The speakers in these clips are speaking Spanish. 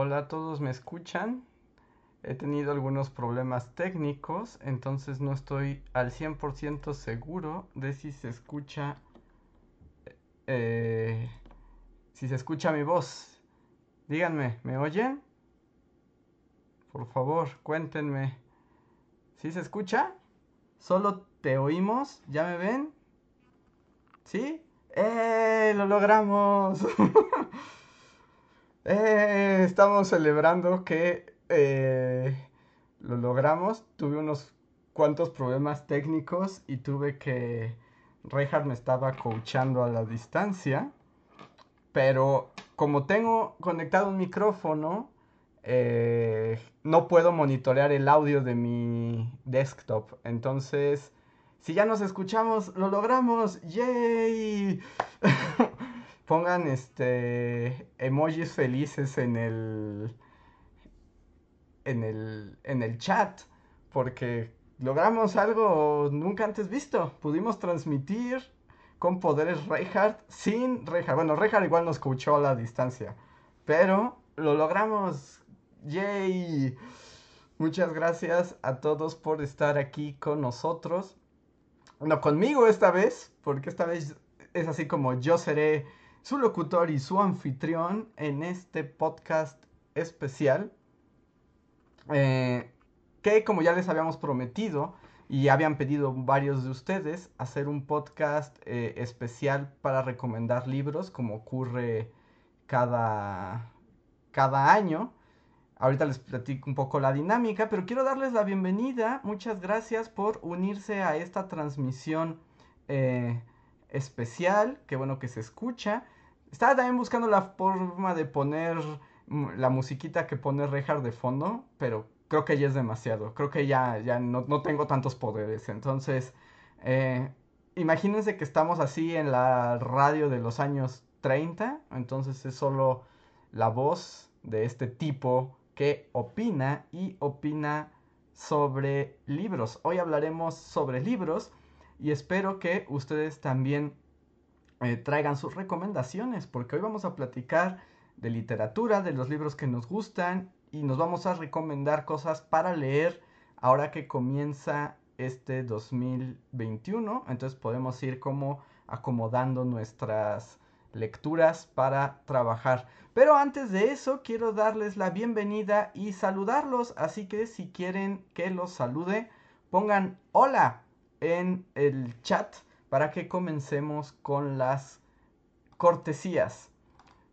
Hola todos, ¿me escuchan? He tenido algunos problemas técnicos, entonces no estoy al 100% seguro de si se escucha eh, si se escucha mi voz. Díganme, ¿me oyen? Por favor, cuéntenme. ¿Sí se escucha? ¿Solo te oímos? ¿Ya me ven? ¿Sí? ¡Eh! ¡Lo logramos! Eh, estamos celebrando que eh, lo logramos. Tuve unos cuantos problemas técnicos y tuve que... Reinhardt me estaba coachando a la distancia. Pero como tengo conectado un micrófono, eh, no puedo monitorear el audio de mi desktop. Entonces, si ya nos escuchamos, lo logramos. ¡Yay! pongan este emojis felices en el en el en el chat porque logramos algo nunca antes visto. Pudimos transmitir con poderes Reinhardt sin Reinhardt. Bueno, Reinhardt igual nos escuchó a la distancia, pero lo logramos. ¡Yay! Muchas gracias a todos por estar aquí con nosotros. No conmigo esta vez, porque esta vez es así como yo seré su locutor y su anfitrión en este podcast especial. Eh, que como ya les habíamos prometido y habían pedido varios de ustedes, hacer un podcast eh, especial para recomendar libros, como ocurre cada, cada año. Ahorita les platico un poco la dinámica, pero quiero darles la bienvenida. Muchas gracias por unirse a esta transmisión eh, especial. Qué bueno que se escucha. Estaba también buscando la forma de poner la musiquita que pone Rejar de fondo, pero creo que ya es demasiado. Creo que ya, ya no, tengo tantos poderes. Entonces, eh, imagínense que estamos así en la radio de los años 30. Entonces es solo la voz de este tipo que opina y opina sobre libros. Hoy hablaremos sobre libros y espero que ustedes también eh, traigan sus recomendaciones, porque hoy vamos a platicar de literatura, de los libros que nos gustan y nos vamos a recomendar cosas para leer ahora que comienza este 2021. Entonces podemos ir como acomodando nuestras lecturas para trabajar. Pero antes de eso quiero darles la bienvenida y saludarlos, así que si quieren que los salude, pongan hola en el chat para que comencemos con las cortesías.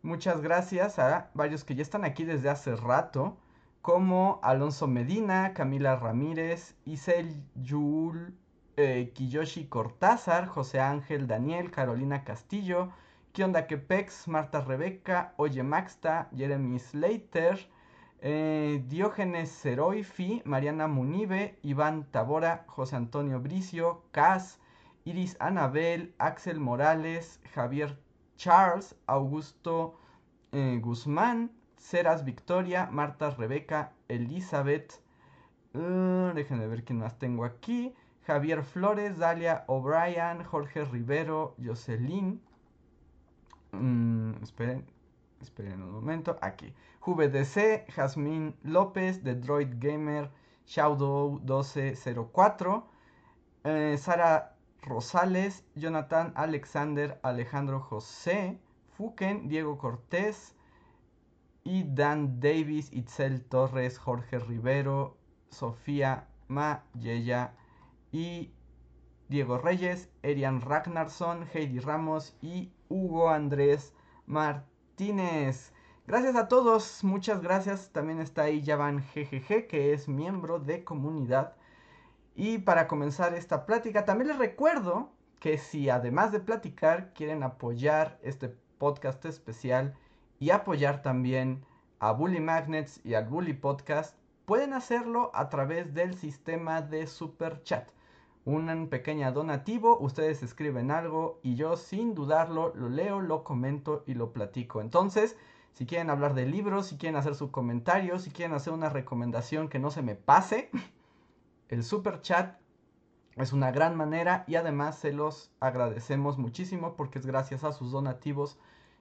Muchas gracias a varios que ya están aquí desde hace rato, como Alonso Medina, Camila Ramírez, Isel Yul, eh, Kiyoshi Cortázar, José Ángel Daniel, Carolina Castillo, Kionda Kepex, Marta Rebeca, Oye Maxta, Jeremy Slater, eh, Diógenes Ceroifi, Mariana Munive, Iván Tabora, José Antonio Bricio, Cas, Iris Anabel, Axel Morales, Javier Charles, Augusto eh, Guzmán, Ceras Victoria, Marta Rebeca, Elizabeth, uh, déjenme ver quién más tengo aquí, Javier Flores, Dalia O'Brien, Jorge Rivero, Jocelyn, mm, esperen, esperen un momento, aquí. VDC, Jazmín López, The Droid Gamer, Shadow 1204, eh, Sara Rosales, Jonathan Alexander, Alejandro José, Fuken, Diego Cortés, y Dan Davis, Itzel Torres, Jorge Rivero, Sofía Mayeya y Diego Reyes, Erian Ragnarsson, Heidi Ramos y Hugo Andrés Martínez. Gracias a todos, muchas gracias. También está ahí Yavan GGG, que es miembro de comunidad. Y para comenzar esta plática, también les recuerdo que si además de platicar quieren apoyar este podcast especial y apoyar también a Bully Magnets y al Bully Podcast, pueden hacerlo a través del sistema de Super Chat. Un pequeño donativo, ustedes escriben algo y yo sin dudarlo lo leo, lo comento y lo platico. Entonces, si quieren hablar de libros, si quieren hacer su comentario, si quieren hacer una recomendación que no se me pase, el super chat es una gran manera y además se los agradecemos muchísimo porque es gracias a sus donativos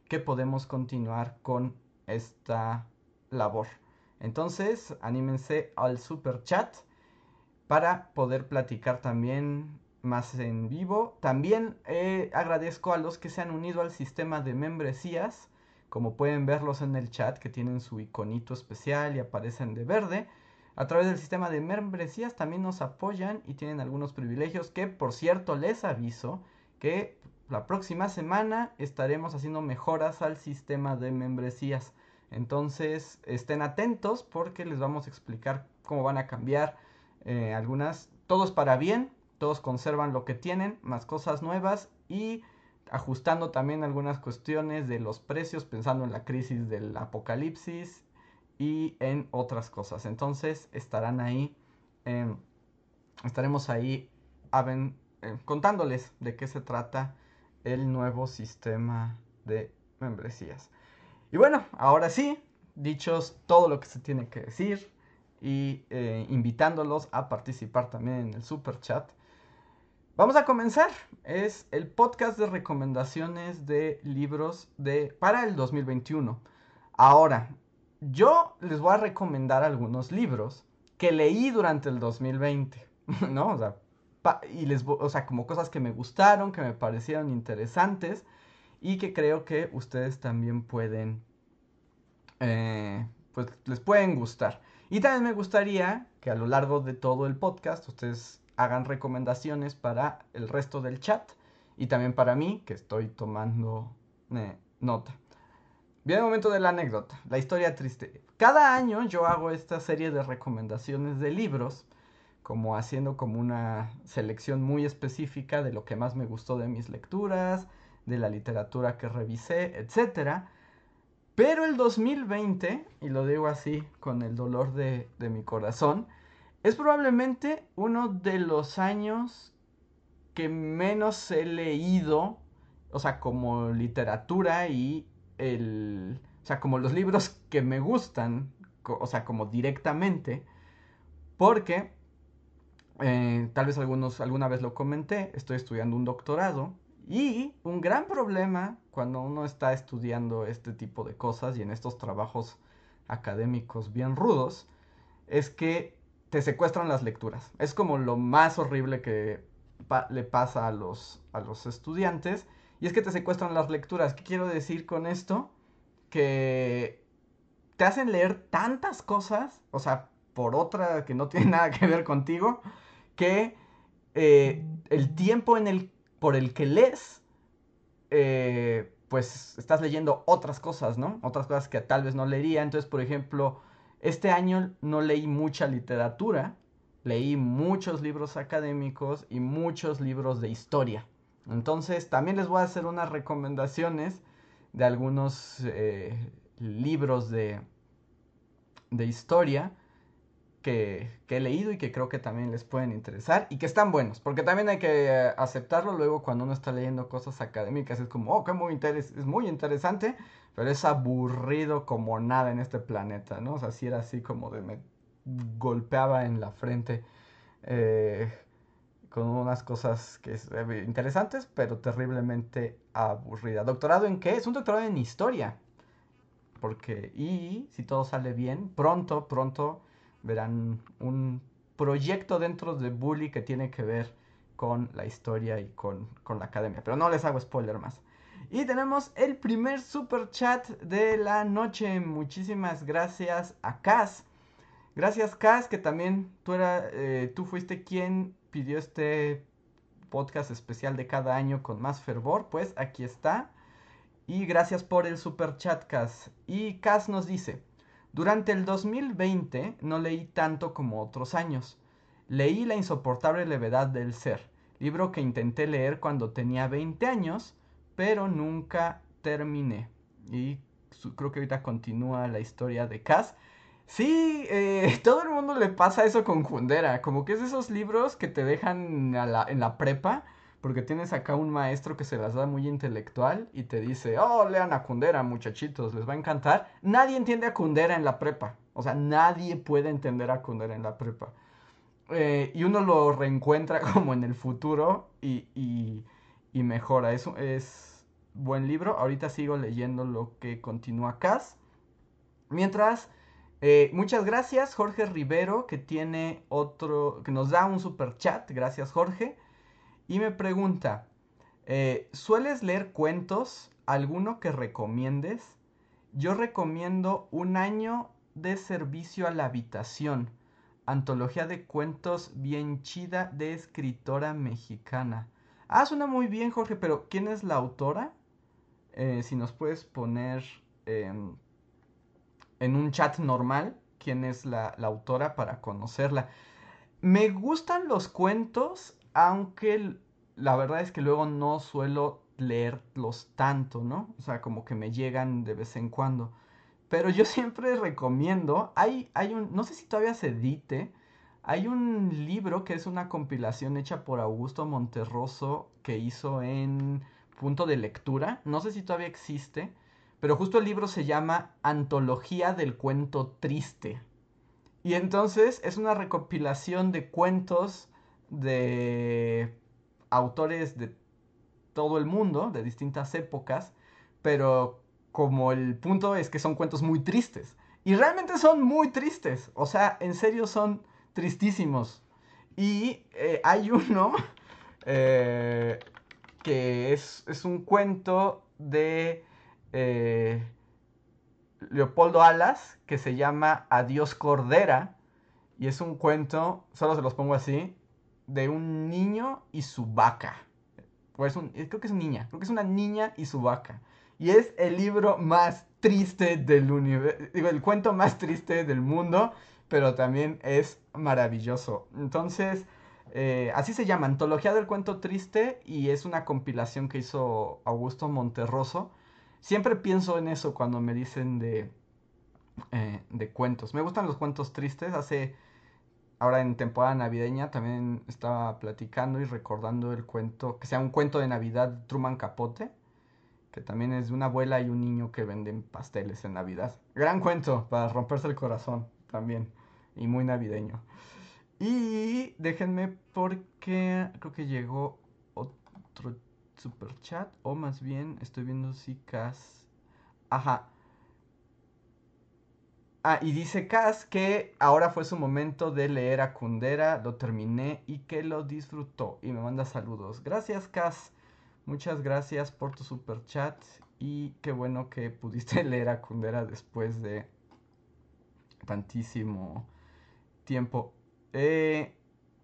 que podemos continuar con esta labor. Entonces, anímense al super chat para poder platicar también más en vivo. También eh, agradezco a los que se han unido al sistema de membresías como pueden verlos en el chat que tienen su iconito especial y aparecen de verde. A través del sistema de membresías también nos apoyan y tienen algunos privilegios que por cierto les aviso que la próxima semana estaremos haciendo mejoras al sistema de membresías. Entonces estén atentos porque les vamos a explicar cómo van a cambiar eh, algunas. Todos para bien, todos conservan lo que tienen, más cosas nuevas y ajustando también algunas cuestiones de los precios, pensando en la crisis del apocalipsis y en otras cosas. Entonces estarán ahí, em, estaremos ahí em, contándoles de qué se trata el nuevo sistema de membresías. Y bueno, ahora sí, dichos todo lo que se tiene que decir y eh, invitándolos a participar también en el super chat. Vamos a comenzar. Es el podcast de recomendaciones de libros de para el 2021. Ahora, yo les voy a recomendar algunos libros que leí durante el 2020, ¿no? O sea, y les, o sea, como cosas que me gustaron, que me parecieron interesantes y que creo que ustedes también pueden, eh, pues les pueden gustar. Y también me gustaría que a lo largo de todo el podcast ustedes hagan recomendaciones para el resto del chat y también para mí, que estoy tomando eh, nota. Viene el momento de la anécdota, la historia triste. Cada año yo hago esta serie de recomendaciones de libros, como haciendo como una selección muy específica de lo que más me gustó de mis lecturas, de la literatura que revisé, etc. Pero el 2020, y lo digo así con el dolor de, de mi corazón, es probablemente uno de los años que menos he leído, o sea, como literatura y el, o sea, como los libros que me gustan, o sea, como directamente, porque eh, tal vez algunos alguna vez lo comenté, estoy estudiando un doctorado y un gran problema cuando uno está estudiando este tipo de cosas y en estos trabajos académicos bien rudos es que te secuestran las lecturas. Es como lo más horrible que le pasa a los, a los estudiantes. Y es que te secuestran las lecturas. ¿Qué quiero decir con esto? Que te hacen leer tantas cosas, o sea, por otra que no tiene nada que ver contigo, que eh, el tiempo en el, por el que lees, eh, pues estás leyendo otras cosas, ¿no? Otras cosas que tal vez no leería. Entonces, por ejemplo, este año no leí mucha literatura, leí muchos libros académicos y muchos libros de historia. Entonces también les voy a hacer unas recomendaciones de algunos eh, libros de, de historia que, he leído y que creo que también les pueden interesar y que están buenos, porque también hay que aceptarlo luego cuando uno está leyendo cosas académicas, es como, oh, que muy es muy interesante, pero es aburrido como nada en este planeta, ¿no? O sea, si era así como de me golpeaba en la frente eh, con unas cosas que es, eh, interesantes, pero terriblemente aburrida. ¿Doctorado en qué? Es un doctorado en historia. porque y si todo sale bien, pronto, pronto verán un proyecto dentro de Bully que tiene que ver con la historia y con, con la academia. Pero no les hago spoiler más. Y tenemos el primer super chat de la noche. Muchísimas gracias a Cas. Gracias Cas, que también tú, era, eh, tú fuiste quien pidió este podcast especial de cada año con más fervor. Pues aquí está. Y gracias por el super chat, Cas. Y Cas nos dice, durante el 2020 no leí tanto como otros años. Leí La insoportable levedad del ser, libro que intenté leer cuando tenía 20 años, pero nunca terminé. Y creo que ahorita continúa la historia de Cass. Sí, eh, todo el mundo le pasa eso con Kundera, como que es esos libros que te dejan en la prepa, porque tienes acá un maestro que se las da muy intelectual y te dice, oh, lean a Kundera, muchachitos, les va a encantar. Nadie entiende a Kundera en la prepa, o sea, nadie puede entender a Kundera en la prepa. Eh, y uno lo reencuentra como en el futuro y, y, mejora. Eso es buen libro. Ahorita sigo leyendo lo que continúa Cas. Mientras, eh, muchas gracias Jorge Rivero que tiene otro, que nos da un super chat. Gracias Jorge. Y me pregunta, eh, ¿sueles leer cuentos? ¿Alguno que recomiendes? Yo recomiendo un año de servicio a la habitación Antología de cuentos bien chida de escritora mexicana. Ah, suena muy bien, Jorge, pero ¿quién es la autora? Eh, si nos puedes poner em, en un chat normal quién es la, autora para conocerla. Me gustan los cuentos, aunque la verdad es que luego no suelo leerlos tanto, ¿no? O sea, como que me llegan de vez en cuando. Pero yo siempre recomiendo, hay, hay un, no sé si todavía se edite, hay un libro que es una compilación hecha por Augusto Monterroso que hizo en punto de lectura, no sé si todavía existe, pero justo el libro se llama Antología del Cuento Triste. Y entonces es una recopilación de cuentos de autores de todo el mundo, de distintas épocas, pero como el punto es que son cuentos muy tristes. Y realmente son muy tristes. O sea, en serio son tristísimos. Y eh, hay uno eh, que es, un cuento de eh, Leopoldo Alas que se llama Adiós Cordera. Y es un cuento, solo se los pongo así, de un niño y su vaca. Pues creo que es una niña, creo que es una niña y su vaca. Y es el libro más triste del universo, digo, el cuento más triste del mundo, pero también es maravilloso. Entonces, eh, así se llama, Antología del Cuento Triste, y es una compilación que hizo Augusto Monterroso. Siempre pienso en eso cuando me dicen de, eh, de cuentos. Me gustan los cuentos tristes. Hace, ahora en temporada navideña, también estaba platicando y recordando el cuento, que sea un cuento de Navidad, Truman Capote que también es de una abuela y un niño que venden pasteles en Navidad. Gran cuento para romperse el corazón también y muy navideño. Y déjenme porque creo que llegó super chat o más bien estoy viendo si Cas Ajá. Ah, y dice Cas que ahora fue su momento de leer a Kundera, lo terminé y que lo disfrutó. Y me manda saludos. Gracias, Cas. Muchas gracias por tu super chat y qué bueno que pudiste leer a Kundera después de tantísimo tiempo. Eh,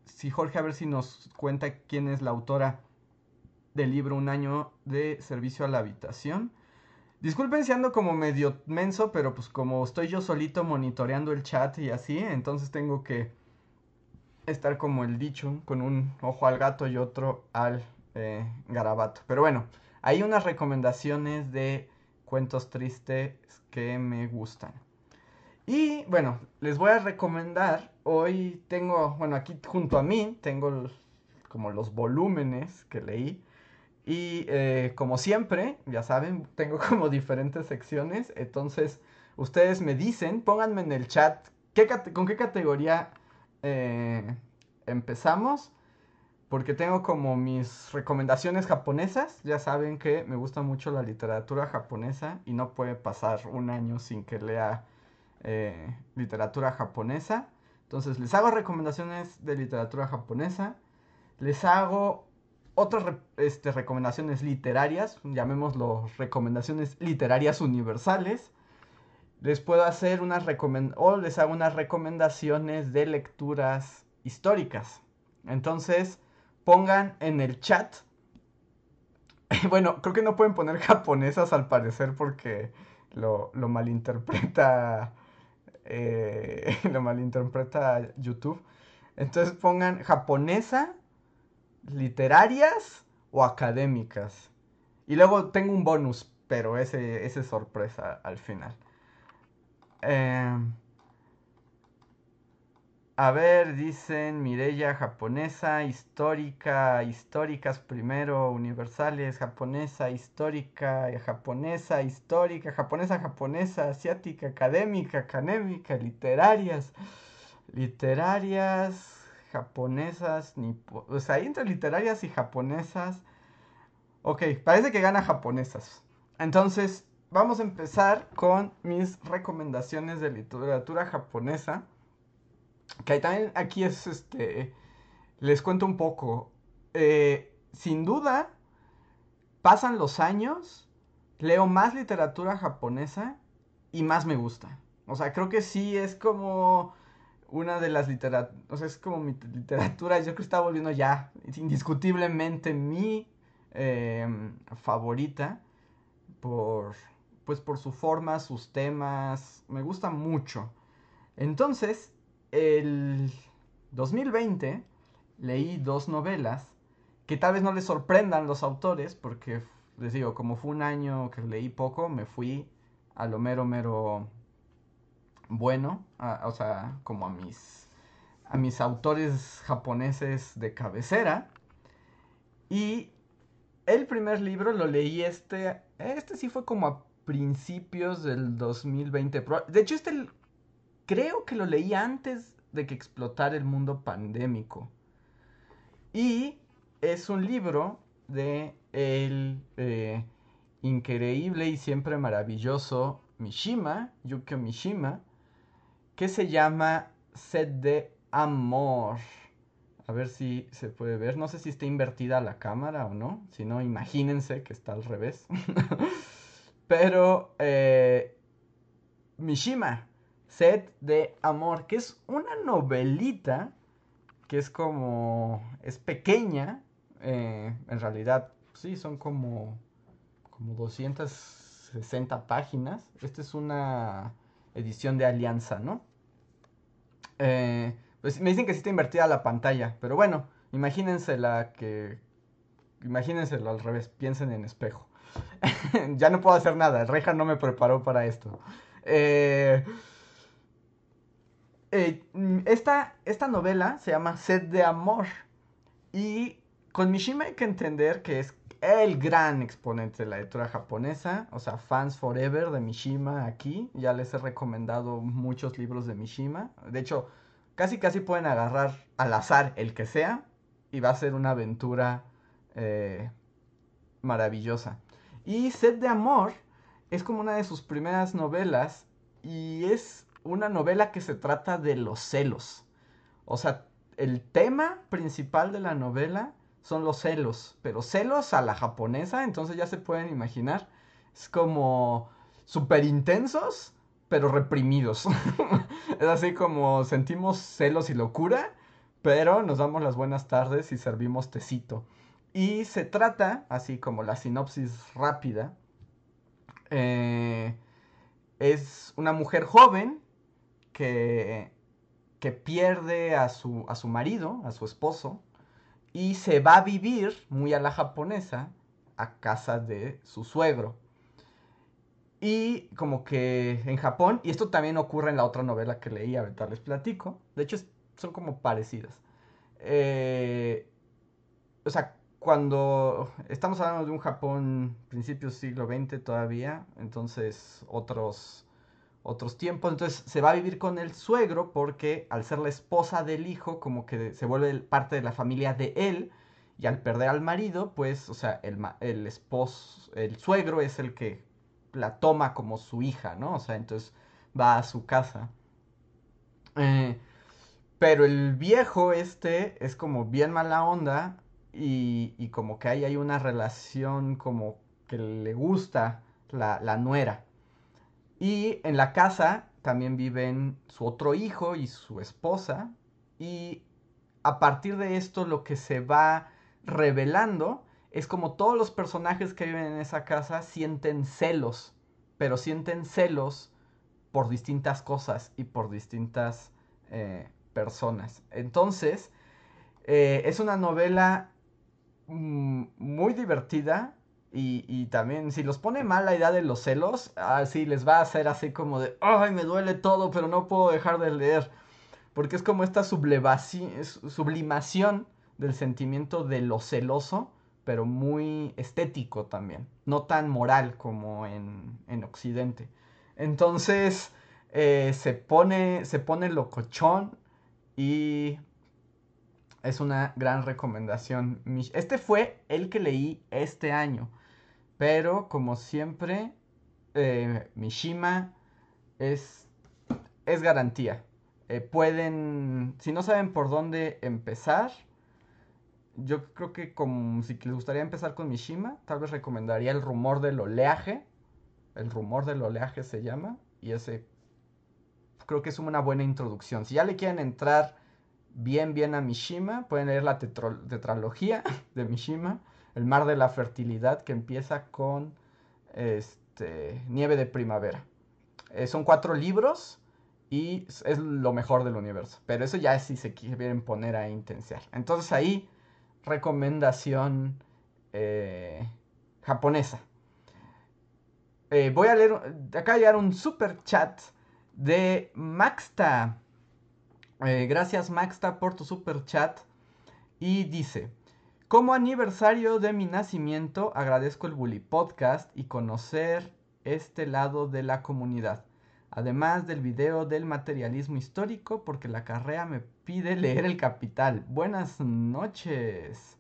si Jorge, a ver si nos cuenta quién es la autora del libro Un año de servicio a la habitación. Disculpen si ando como medio menso, pero pues como estoy yo solito monitoreando el chat y así, entonces tengo que estar como el dicho, con un ojo al gato y otro al eh, garabato. Pero bueno, hay unas recomendaciones de cuentos tristes que me gustan. Y bueno, les voy a recomendar, hoy tengo, bueno, aquí junto a mí tengo como los volúmenes que leí. Y eh, como siempre, ya saben, tengo como diferentes secciones. Entonces, ustedes me dicen, pónganme en el chat ¿qué con qué categoría eh, empezamos porque tengo como mis recomendaciones japonesas. Ya saben que me gusta mucho la literatura japonesa y no puede pasar un año sin que lea eh, literatura japonesa. Entonces les hago recomendaciones de literatura japonesa. Les hago otras este, recomendaciones literarias, llamémoslo recomendaciones literarias universales. Les puedo hacer unas o les hago unas recomendaciones de lecturas históricas. Entonces, pongan en el chat. Bueno, creo que no pueden poner japonesas al parecer porque lo, lo malinterpreta. Eh, lo malinterpreta YouTube. Entonces pongan japonesa, literarias o académicas. Y luego tengo un bonus, pero ese, es sorpresa al final. Eh, a ver, dicen Mirella japonesa, histórica, históricas primero, universales, japonesa, histórica, japonesa, histórica, japonesa, japonesa, asiática, académica, académica, literarias, literarias, japonesas, ni, o sea, entre literarias y japonesas. Ok, parece que gana japonesas. Entonces, vamos a empezar con mis recomendaciones de literatura japonesa. Que también aquí es este. Les cuento un poco. Eh, sin duda, pasan los años, leo más literatura japonesa y más me gusta. O sea, creo que sí es como una de las literaturas, o sea, es como mi literatura, yo creo que está volviendo ya indiscutiblemente mi em, favorita por, pues por su forma, sus temas, me gusta mucho. Entonces, el 2020 leí dos novelas que tal vez no les sorprendan los autores, porque les digo, como fue un año que leí poco, me fui a lo mero, mero bueno, o sea, como a mis, a mis autores japoneses de cabecera. Y el primer libro lo leí este, este sí fue como a principios del 2020. De hecho, este creo que lo leí antes de que explotara el mundo pandémico. Y es un libro de el eh, increíble y siempre maravilloso Mishima, Yukio Mishima, que se llama Sed de Amor. A ver si se puede ver. No sé si está invertida la cámara o no. Si no, imagínense que está al revés. Pero eh, Mishima Sed de Amor, que es una novelita que es como, es pequeña, eh, en realidad, sí, son como, como 260 páginas. Esta es una edición de Alianza, ¿no? Eh, pues me dicen que sí está invertida la pantalla, pero bueno, imagínense la que, imagínenselo al revés, piensen en espejo. ya no puedo hacer nada, Reja no me preparó para esto. Eh, eh, esta, esta novela se llama Sed de Amor. Y con Mishima hay que entender que es el gran exponente de la lectura japonesa. O sea, fans forever de Mishima aquí. Ya les he recomendado muchos libros de Mishima. De hecho, casi casi pueden agarrar al azar el que sea. Y va a ser una aventura eh, maravillosa. Y Sed de Amor es como una de sus primeras novelas. Y es una novela que se trata de los celos. O sea, el tema principal de la novela son los celos, pero celos a la japonesa, entonces ya se pueden imaginar. Es como súper intensos, pero reprimidos. es así como sentimos celos y locura, pero nos damos las buenas tardes y servimos tecito. Y se trata, así como la sinopsis rápida, eh, es una mujer joven que, que pierde a su, a su marido, a su esposo, y se va a vivir, muy a la japonesa, a casa de su suegro. Y como que en Japón, y esto también ocurre en la otra novela que leí, ahorita les platico, de hecho son como parecidas. Eh, o sea, cuando estamos hablando de un Japón principios siglo XX todavía, entonces otros otros tiempos. Entonces se va a vivir con el suegro porque al ser la esposa del hijo, como que se vuelve parte de la familia de él. y al perder al marido, pues, o sea, el, el esposo, el suegro es el que la toma como su hija, ¿no? O sea, entonces va a su casa. Eh, pero el viejo este es como bien mala onda y, y como que ahí hay una relación como que le gusta la, la nuera. Y en la casa también viven su otro hijo y su esposa. Y a partir de esto lo que se va revelando es como todos los personajes que viven en esa casa sienten celos, pero sienten celos por distintas cosas y por distintas eh, personas. Entonces, eh, es una novela mm, muy divertida y, también si los pone mal la idea de los celos, así les va a hacer así como de, ay, me duele todo, pero no puedo dejar de leer. Porque es como esta sublimación del sentimiento de lo celoso, pero muy estético también, no tan moral como en, en Occidente. Entonces eh, se, pone, se pone locochón y es una gran recomendación. Este fue el que leí este año, pero como siempre, eh, Mishima es, es garantía. Eh, pueden, si no saben por dónde empezar, yo creo que como si les gustaría empezar con Mishima, tal vez recomendaría El rumor del oleaje. El rumor del oleaje se llama. Y ese creo que es una buena introducción. Si ya le quieren entrar bien, bien a Mishima, pueden leer la tetralogía de Mishima. El mar de la fertilidad que empieza con este, Nieve de primavera. Eh, son cuatro libros y es lo mejor del universo. Pero eso ya es si se quieren poner a intensiar. Entonces ahí recomendación eh, japonesa. Eh, voy a leer, acá llegar un super chat de Maxta. Gracias Maxta por tu super chat. Y dice, como aniversario de mi nacimiento agradezco el Bully Podcast y conocer este lado de la comunidad. Además del video del materialismo histórico porque la carrera me pide leer El Capital. Buenas noches.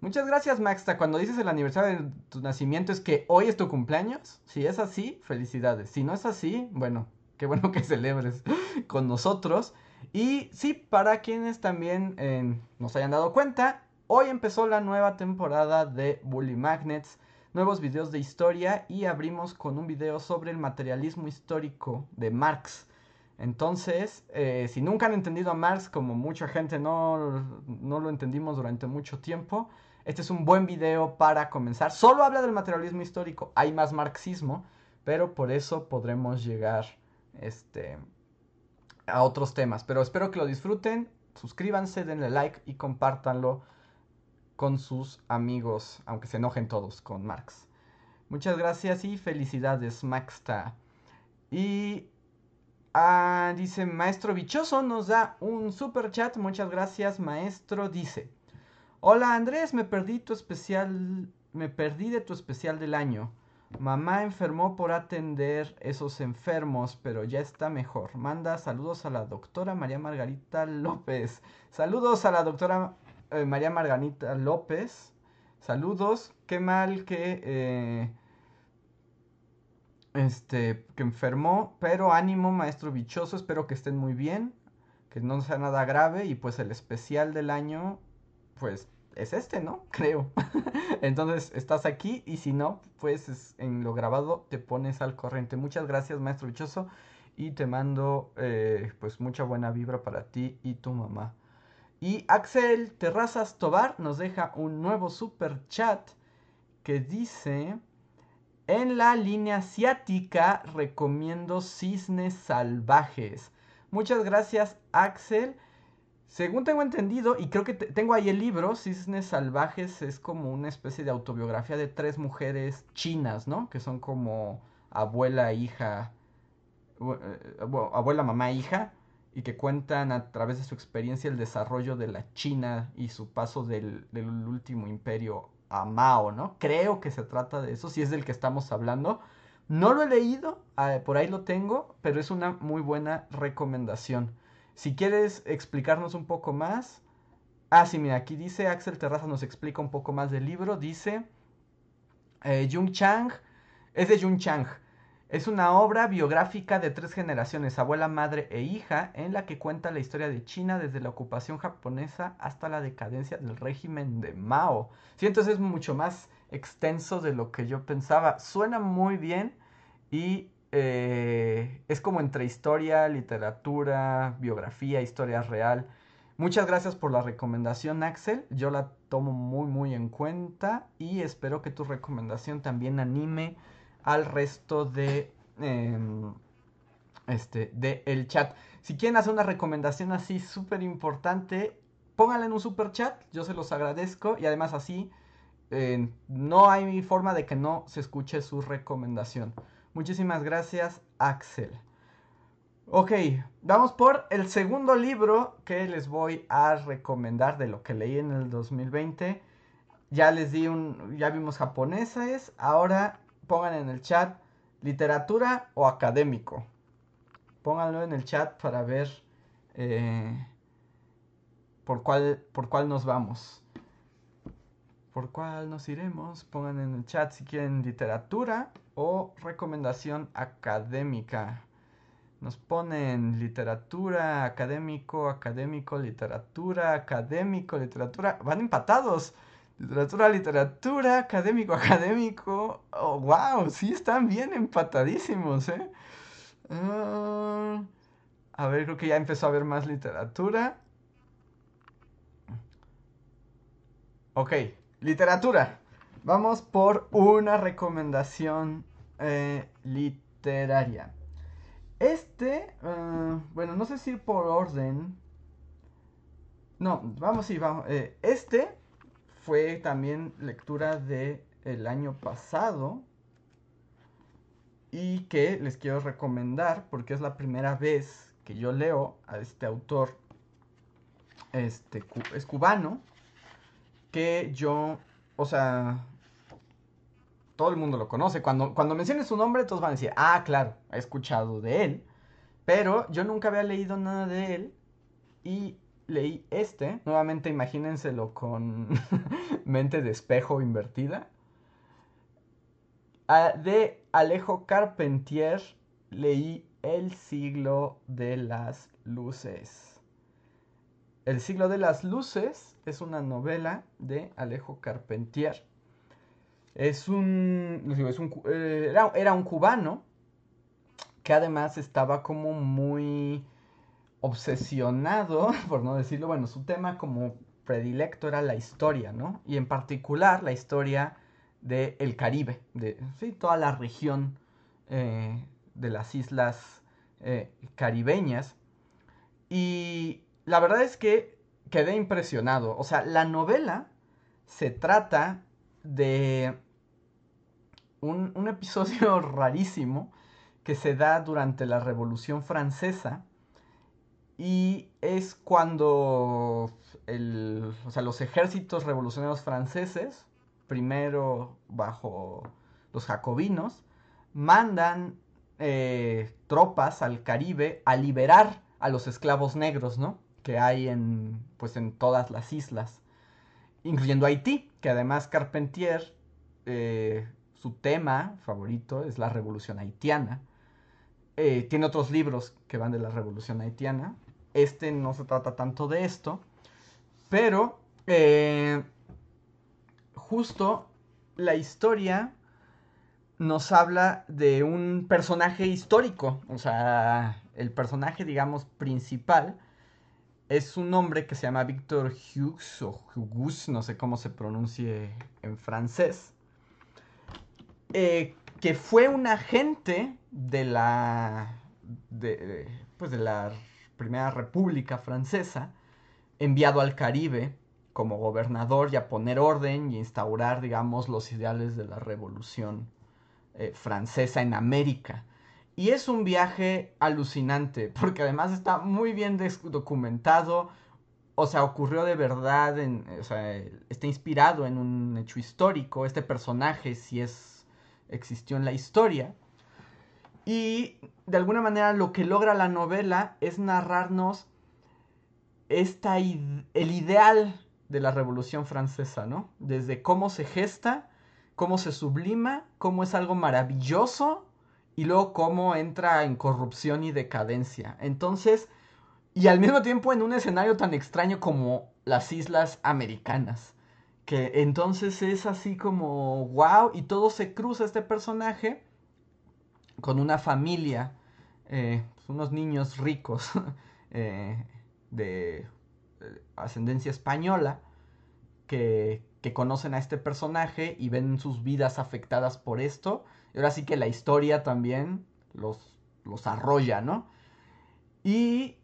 Muchas gracias, Maxta. Cuando dices el aniversario de tu nacimiento, ¿es que hoy es tu cumpleaños? Si es así, felicidades. Si no es así, bueno, qué bueno que celebres con nosotros. Y sí, para quienes también eh, nos hayan dado cuenta, hoy empezó la nueva temporada de Bully Magnets, nuevos videos de historia y abrimos con un video sobre el materialismo histórico de Marx. Entonces, eh, si nunca han entendido a Marx, como mucha gente no, no lo entendimos durante mucho tiempo, este es un buen video para comenzar. Solo habla del materialismo histórico, hay más marxismo, pero por eso podremos llegar este, a otros temas. Pero espero que lo disfruten, suscríbanse, denle like y compártanlo con sus amigos, aunque se enojen todos con Marx. Muchas gracias y felicidades, Maxta. Y Ah, dice Maestro Bichoso, nos da un super chat. Muchas gracias, maestro. Dice: Hola Andrés, me perdí tu especial. Me perdí de tu especial del año. Mamá enfermó por atender esos enfermos, pero ya está mejor. Manda saludos a la doctora María Margarita López. Saludos a la doctora eh, María Margarita López. Saludos. Qué mal que eh, este, que enfermó, pero ánimo, maestro bichoso, espero que estén muy bien, que no sea nada grave y pues el especial del año, pues es este, ¿no? Creo. Entonces estás aquí y si no, pues en lo grabado te pones al corriente. Muchas gracias, maestro bichoso, y te mando eh, pues mucha buena vibra para ti y tu mamá. Y Axel Terrazas Tobar nos deja un nuevo super chat que dice... En la línea asiática recomiendo Cisnes Salvajes. Muchas gracias Axel. Según tengo entendido, y creo que tengo ahí el libro, Cisnes Salvajes es como una especie de autobiografía de tres mujeres chinas, ¿no? Que son como abuela, hija, eh, abuela, mamá, hija, y que cuentan a través de su experiencia el desarrollo de la China y su paso del, del último imperio a Mao, ¿no? Creo que se trata de eso, si es del que estamos hablando. No lo he leído, ah, por ahí lo tengo, pero es una muy buena recomendación. Si quieres explicarnos un poco más, Ah, sí, mira, aquí dice Axel Terraza nos explica un poco más del libro. Dice, eh, Jung Chang, es de Jung Chang. Es una obra biográfica de tres generaciones, abuela, madre e hija, en la que cuenta la historia de China desde la ocupación japonesa hasta la decadencia del régimen de Mao. Sí, entonces es mucho más extenso de lo que yo pensaba. Suena muy bien y eh, es como entre historia, literatura, biografía, historia real. Muchas gracias por la recomendación, Axel. Yo la tomo muy, muy en cuenta y espero que tu recomendación también anime al resto de, em, este, el chat. Si quieren hacer una recomendación así súper importante, pónganla en un super chat, yo se los agradezco y además así eh, no hay forma de que no se escuche su recomendación. Muchísimas gracias, Axel. Ok, vamos por el segundo libro que les voy a recomendar de lo que leí en el 2020. Ya les di un, ya vimos japoneses, ahora pongan en el chat literatura o académico. Pónganlo en el chat para ver eh, por, cuál, por cuál nos vamos. ¿Por cuál nos iremos? Pongan en el chat si quieren literatura o recomendación académica. Nos ponen literatura, académico, académico, literatura, académico, literatura. Van empatados. Literatura, literatura, académico, académico. Oh, wow, sí están bien empatadísimos, ¿eh? Ah, a ver, creo que ya empezó a haber más literatura. Ok, literatura. Vamos por una recomendación eh, literaria. Este, ah, bueno, no sé si por orden. No, vamos, sí, vamos. Eh, este fue también lectura de el año pasado y que les quiero recomendar porque es la primera vez que yo leo a este autor este es cubano que yo o sea todo el mundo lo conoce. Cuando cuando menciones su nombre todos van a decir ah claro he escuchado de él pero yo nunca había leído nada de él y leí este. Nuevamente imagínenselo con mente de espejo invertida. de Alejo Carpentier leí El siglo de las luces. El siglo de las luces es una novela de Alejo Carpentier. Es un, es un eh, era, era un cubano que además estaba como muy obsesionado, por no decirlo, bueno, su tema como predilecto era la historia, ¿no? Y en particular la historia del el Caribe, de sí, toda la región eh, de las islas eh, caribeñas. Y la verdad es que quedé impresionado. O sea, la novela se trata de un, un episodio rarísimo que se da durante la Revolución Francesa y es cuando los ejércitos revolucionarios franceses, primero bajo los jacobinos, mandan eh, tropas al Caribe a liberar a los esclavos negros, ¿no? Que hay en, pues, en todas las islas, incluyendo Haití, que además Carpentier, eh, su tema favorito es la revolución haitiana. Eh, tiene otros libros que van de la revolución haitiana. Este no se trata tanto de esto. Pero eh, justo la historia nos habla de un personaje histórico. O sea, el personaje, digamos, principal es un hombre que se llama Victor Hughes o Hugus, no sé cómo se pronuncie en francés. Eh, que fue un agente de la. De, pues de la Primera República Francesa, enviado al Caribe como gobernador y a poner orden y instaurar, digamos, los ideales de la Revolución eh, Francesa en América. Y es un viaje alucinante, porque además está muy bien documentado, o sea, ocurrió de verdad, o sea, está inspirado en un hecho histórico, este personaje si es, existió en la historia. Y de alguna manera lo que logra la novela es narrarnos esta, el ideal de la Revolución Francesa, ¿no? Desde cómo se gesta, cómo se sublima, cómo es algo maravilloso y luego cómo entra en corrupción y decadencia. Entonces, y al mismo tiempo en un escenario tan extraño como las Islas Americanas. Que entonces es así como, wow, y todo se cruza este personaje con una familia, eh, unos niños ricos eh, de eh, ascendencia española que, conocen a este personaje y ven sus vidas afectadas por esto. Y ahora sí que la historia también los, los arrolla, ¿no? Y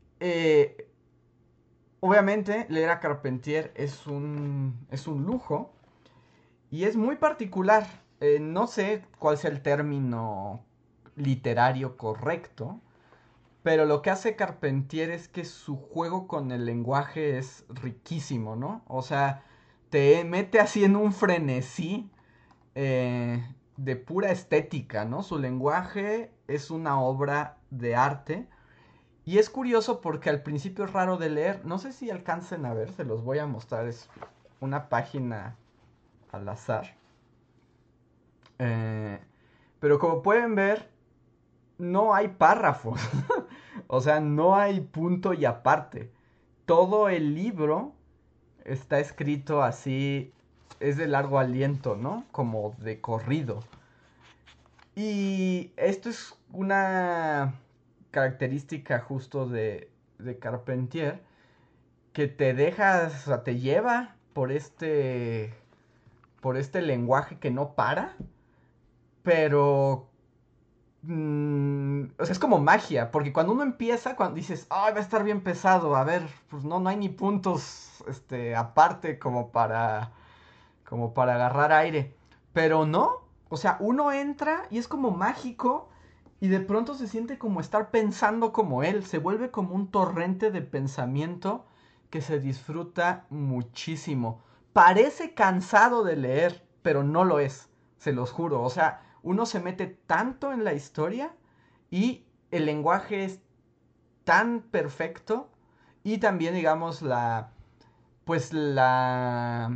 obviamente leer a Carpentier es un, es un lujo y es muy particular. No sé cuál sea el término literario correcto, pero lo que hace Carpentier es que su juego con el lenguaje es riquísimo, ¿no? O sea, te mete así en un frenesí eh, de pura estética, ¿no? Su lenguaje es una obra de arte y es curioso porque al principio es raro de leer. No sé si alcancen a ver, se los voy a mostrar. Es una página al azar. Eh, pero como pueden ver, no hay párrafos. o sea, no hay punto y aparte. Todo el libro está escrito así. Es de largo aliento, ¿no? Como de corrido. Y esto es una característica justo de, de Carpentier que te deja, o sea, te lleva por este por este lenguaje que no para, pero mm, o sea, es como magia, porque cuando uno empieza, cuando dices, "Ay, va a estar bien pesado", a ver, pues no no hay ni puntos este aparte como para como para agarrar aire, pero no, o sea, uno entra y es como mágico y de pronto se siente como estar pensando como él, se vuelve como un torrente de pensamiento que se disfruta muchísimo. Parece cansado de leer, pero no lo es, se los juro. O sea, uno se mete tanto en la historia y el lenguaje es tan perfecto y también digamos la pues la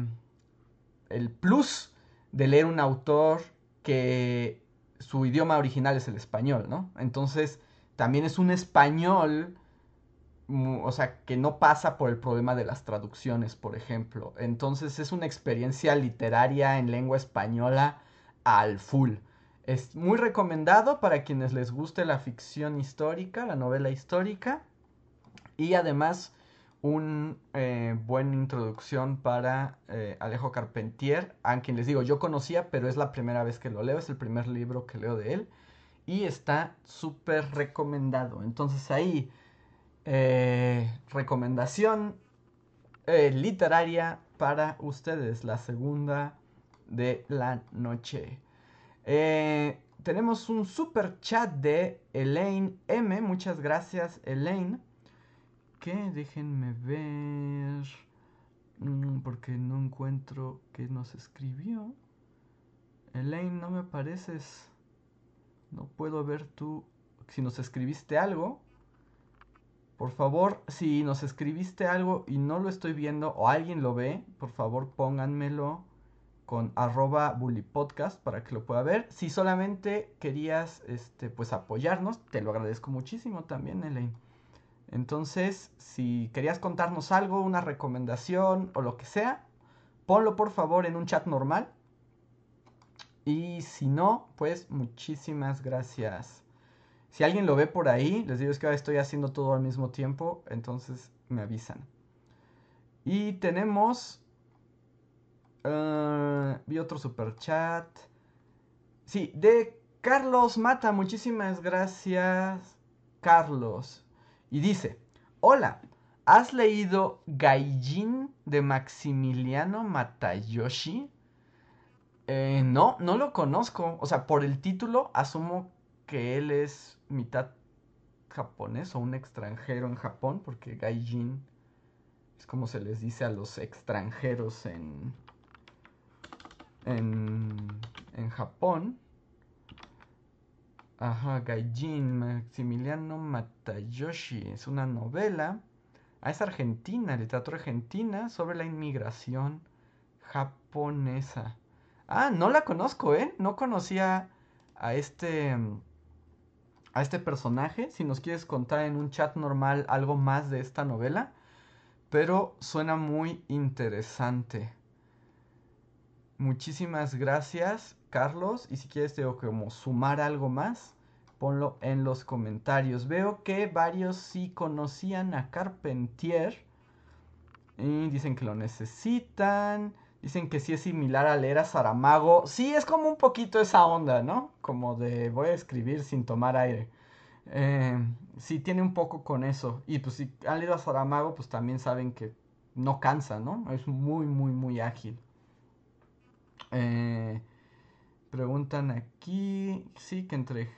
el plus de leer un autor que su idioma original es el español, ¿no? Entonces, también es un español, o sea, que no pasa por el problema de las traducciones, por ejemplo. Entonces, es una experiencia literaria en lengua española al full. Es muy recomendado para quienes les guste la ficción histórica, la novela histórica. Y además una eh, buena introducción para eh, Alejo Carpentier, a quien les digo, yo conocía, pero es la primera vez que lo leo, es el primer libro que leo de él y está súper recomendado. Entonces ahí, eh, recomendación literaria para ustedes, la segunda de la noche. Tenemos un super chat de Elaine M. Muchas gracias, Elaine qué? Déjenme ver. Mm, porque no encuentro que nos escribió. Elaine, no me apareces. No puedo ver tú si nos escribiste algo. Por favor, si nos escribiste algo y no lo estoy viendo o alguien lo ve, por favor pónganmelo con arroba bullypodcast para que lo pueda ver. Si solamente querías este, pues apoyarnos, te lo agradezco muchísimo también, Elaine. Entonces, si querías contarnos algo, una recomendación o lo que sea, ponlo por favor en un chat normal. Y si no, pues muchísimas gracias. Si alguien lo ve por ahí, les digo es que ahora estoy haciendo todo al mismo tiempo, entonces me avisan. Y tenemos... Uh, vi otro super chat. Sí, de Carlos Mata, muchísimas gracias. Carlos. Y dice, hola, ¿has leído Gaijin de Maximiliano Matayoshi? Eh, no, no lo conozco. O sea, por el título asumo que él es mitad japonés o un extranjero en Japón, porque Gaijin es como se les dice a los extranjeros en, en, en Japón. Ajá, Gaijin, Maximiliano Matayoshi. Es una novela. Ah, es argentina, literatura argentina sobre la inmigración japonesa. Ah, no la conozco, ¿eh? No conocía a este a este personaje, si nos quieres contar en un chat normal algo más de esta novela, pero suena muy interesante. Muchísimas gracias, Carlos, y si quieres tengo como sumar algo más, ponlo en los comentarios. Veo que varios sí conocían a Carpentier y dicen que lo necesitan. Dicen que sí es similar a leer a Saramago. Sí, es como un poquito esa onda, ¿no? Como de voy a escribir sin tomar aire. Eh, sí, tiene un poco con eso. Y pues si han leído a Saramago, pues también saben que no cansa, ¿no? Es muy, muy, muy ágil. Eh, preguntan aquí, sí, que entre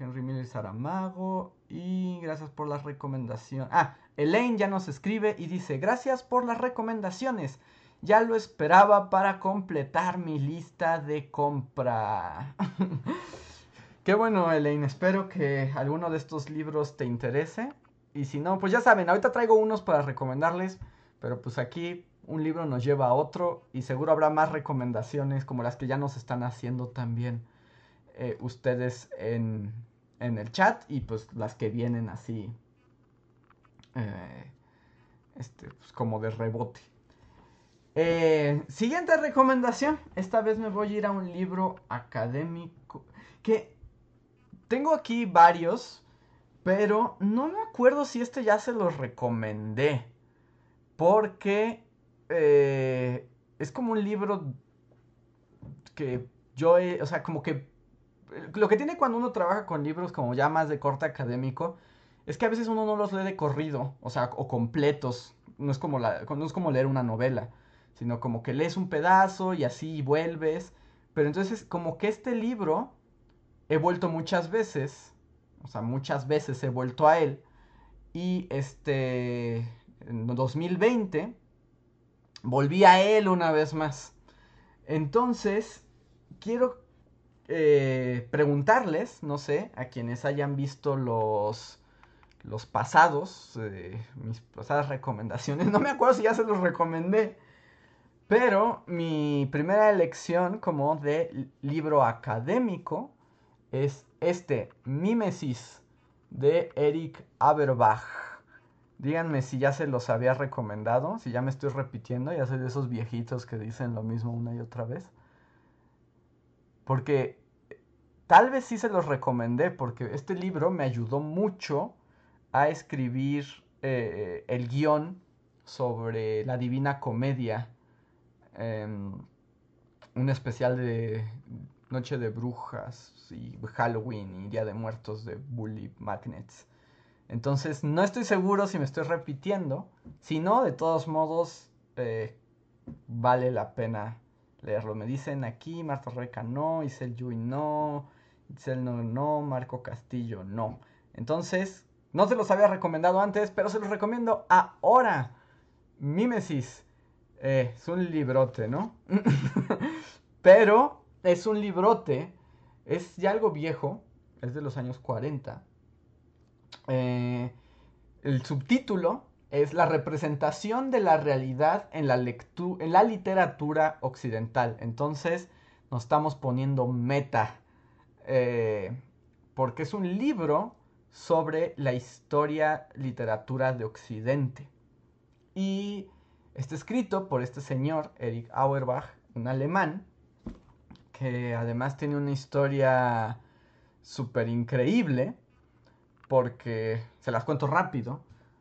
Henry Miller y Saramago. Y gracias por las recomendaciones. Ah, Elaine ya nos escribe y dice, gracias por las recomendaciones. Ya lo esperaba para completar mi lista de compra. Qué bueno, Elaine. Espero que alguno de estos libros te interese. Y si no, pues ya saben, ahorita traigo unos para recomendarles. Pero pues aquí un libro nos lleva a otro. Y seguro habrá más recomendaciones como las que ya nos están haciendo también eh, ustedes en, en, el chat. Y pues las que vienen así. Eh, este, pues como de rebote. Eh, siguiente recomendación. Esta vez me voy a ir a un libro académico. Que tengo aquí varios. Pero no me acuerdo si este ya se los recomendé. Porque eh, es como un libro que yo he, o sea, como que lo que tiene cuando uno trabaja con libros como ya más de corte académico es que a veces uno no los lee de corrido, o sea, o completos. No es como, la, no es como leer una novela sino como que lees un pedazo y así vuelves. Pero entonces como que este libro he vuelto muchas veces, o sea, muchas veces he vuelto a él. Y este, en 2020, volví a él una vez más. Entonces, quiero eh, preguntarles, no sé, a quienes hayan visto los, los pasados, eh, mis pasadas recomendaciones, no me acuerdo si ya se los recomendé, pero mi primera elección como de libro académico es este, Mimesis, de Eric Aberbach. Díganme si ya se los había recomendado, si ya me estoy repitiendo, ya soy de esos viejitos que dicen lo mismo una y otra vez. Porque tal vez sí se los recomendé, porque este libro me ayudó mucho a escribir eh, el guion sobre la Divina Comedia Em, un especial de Noche de Brujas y Halloween y Día de Muertos de Bully Magnets. Entonces no estoy seguro si me estoy repitiendo. Si no, de todos modos, eh, vale la pena leerlo. Me dicen aquí, Marta Reca no, Isel Yui no, Isel no, no, Marco Castillo no. Entonces, no se los había recomendado antes, pero se los recomiendo ahora. Mimesis eh, es un librote, ¿no? Pero es un librote, es ya algo viejo, es de los años 40. Eh, el subtítulo es la representación de la realidad en la, en la literatura occidental. Entonces nos estamos poniendo meta. Eh, porque es un libro sobre la historia literatura de Occidente. Y Está escrito por este señor, Eric Auerbach, un alemán, que además tiene una historia súper increíble, porque se las cuento rápido.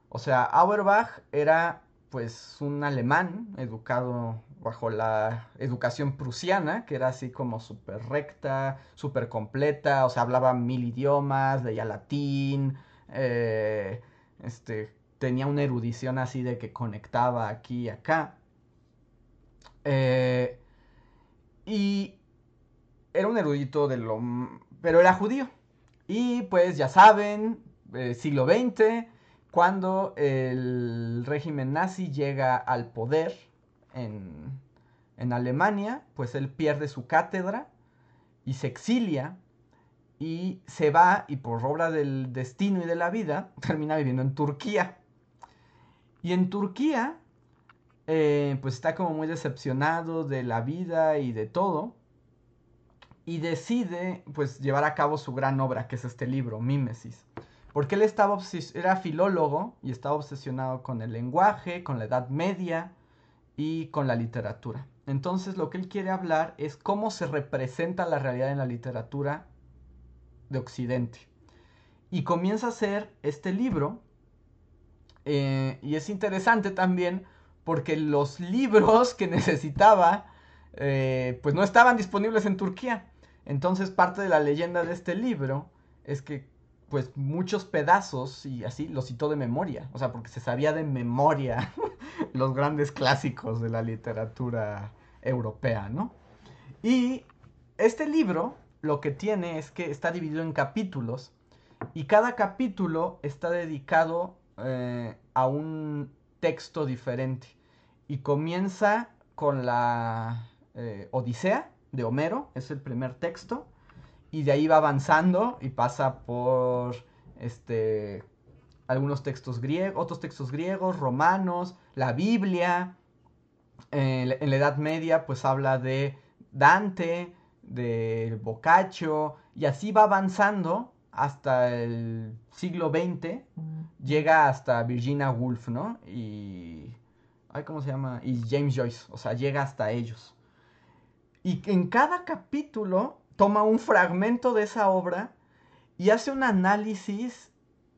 O sea, Auerbach era pues un alemán educado bajo la educación prusiana, que era así como súper recta, súper completa, o sea, hablaba mil idiomas, leía latín, eh, este, tenía una erudición así de que conectaba aquí y acá. Eh, y era un erudito de lo... pero era judío. Y pues ya saben, eh, siglo XX, cuando el régimen nazi llega al poder en, en Alemania, pues él pierde su cátedra y se exilia y se va y por obra del destino y de la vida termina viviendo en Turquía. Y en Turquía, eh, pues está como muy decepcionado de la vida y de todo. Y decide, pues, llevar a cabo su gran obra, que es este libro, Mímesis. Porque él estaba era filólogo y estaba obsesionado con el lenguaje, con la Edad Media y con la literatura. Entonces lo que él quiere hablar es cómo se representa la realidad en la literatura de Occidente. Y comienza a hacer este libro. Eh, y es interesante también porque los libros que necesitaba eh, pues no estaban disponibles en Turquía. Entonces parte de la leyenda de este libro es que pues muchos pedazos y así los citó de memoria. O sea, porque se sabía de memoria los grandes clásicos de la literatura europea, ¿no? Y este libro lo que tiene es que está dividido en capítulos y cada capítulo está dedicado eh, a un texto diferente. Y comienza con la eh, Odisea de Homero, es el primer texto, y de ahí va avanzando y pasa por este algunos textos griegos, otros textos griegos, romanos, la Biblia. En, en la Edad Media, pues habla de Dante, de Boccaccio, y así va avanzando hasta el siglo XX, llega hasta Virginia Woolf, ¿no? Y... Ay, ¿cómo se llama? Y James Joyce, o sea, llega hasta ellos. Y en cada capítulo toma un fragmento de esa obra y hace un análisis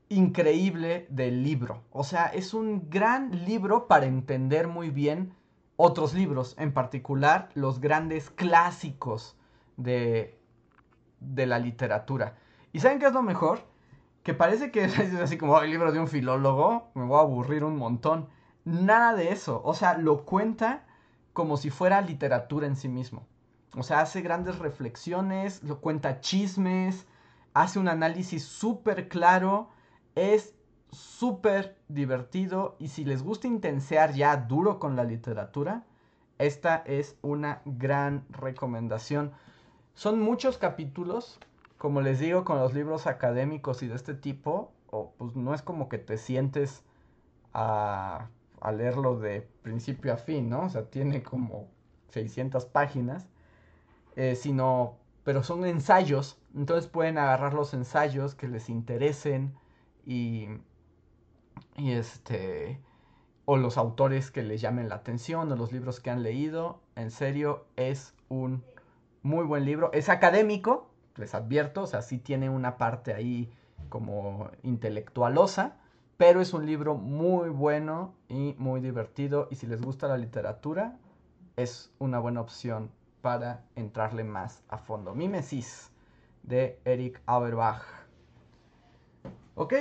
increíble del libro. O sea, es un gran libro para entender muy bien otros libros, en particular los grandes clásicos de, de la literatura. ¿Y saben qué es lo mejor? Que parece que es así como el libro de un filólogo, me voy a aburrir un montón. Nada de eso. O sea, lo cuenta como si fuera literatura en sí mismo. O sea, hace grandes reflexiones, lo cuenta chismes, hace un análisis súper claro, es súper divertido y si les gusta intensear ya duro con la literatura, esta es una gran recomendación. Son muchos capítulos, como les digo, con los libros académicos y de este tipo, o pues no es como que te sientes a, a leerlo de principio a fin, ¿no? O sea, tiene como 600 páginas, eh, sino, pero son ensayos, entonces pueden agarrar los ensayos que les interesen y, y este, o los autores que les llamen la atención, o los libros que han leído, en serio, es un muy buen libro, es académico, les advierto, o sea, sí tiene una parte ahí como intelectualosa, pero es un libro muy bueno y muy divertido y si les gusta la literatura es una buena opción para entrarle más a fondo. Mimesis de Eric Auerbach. Ok,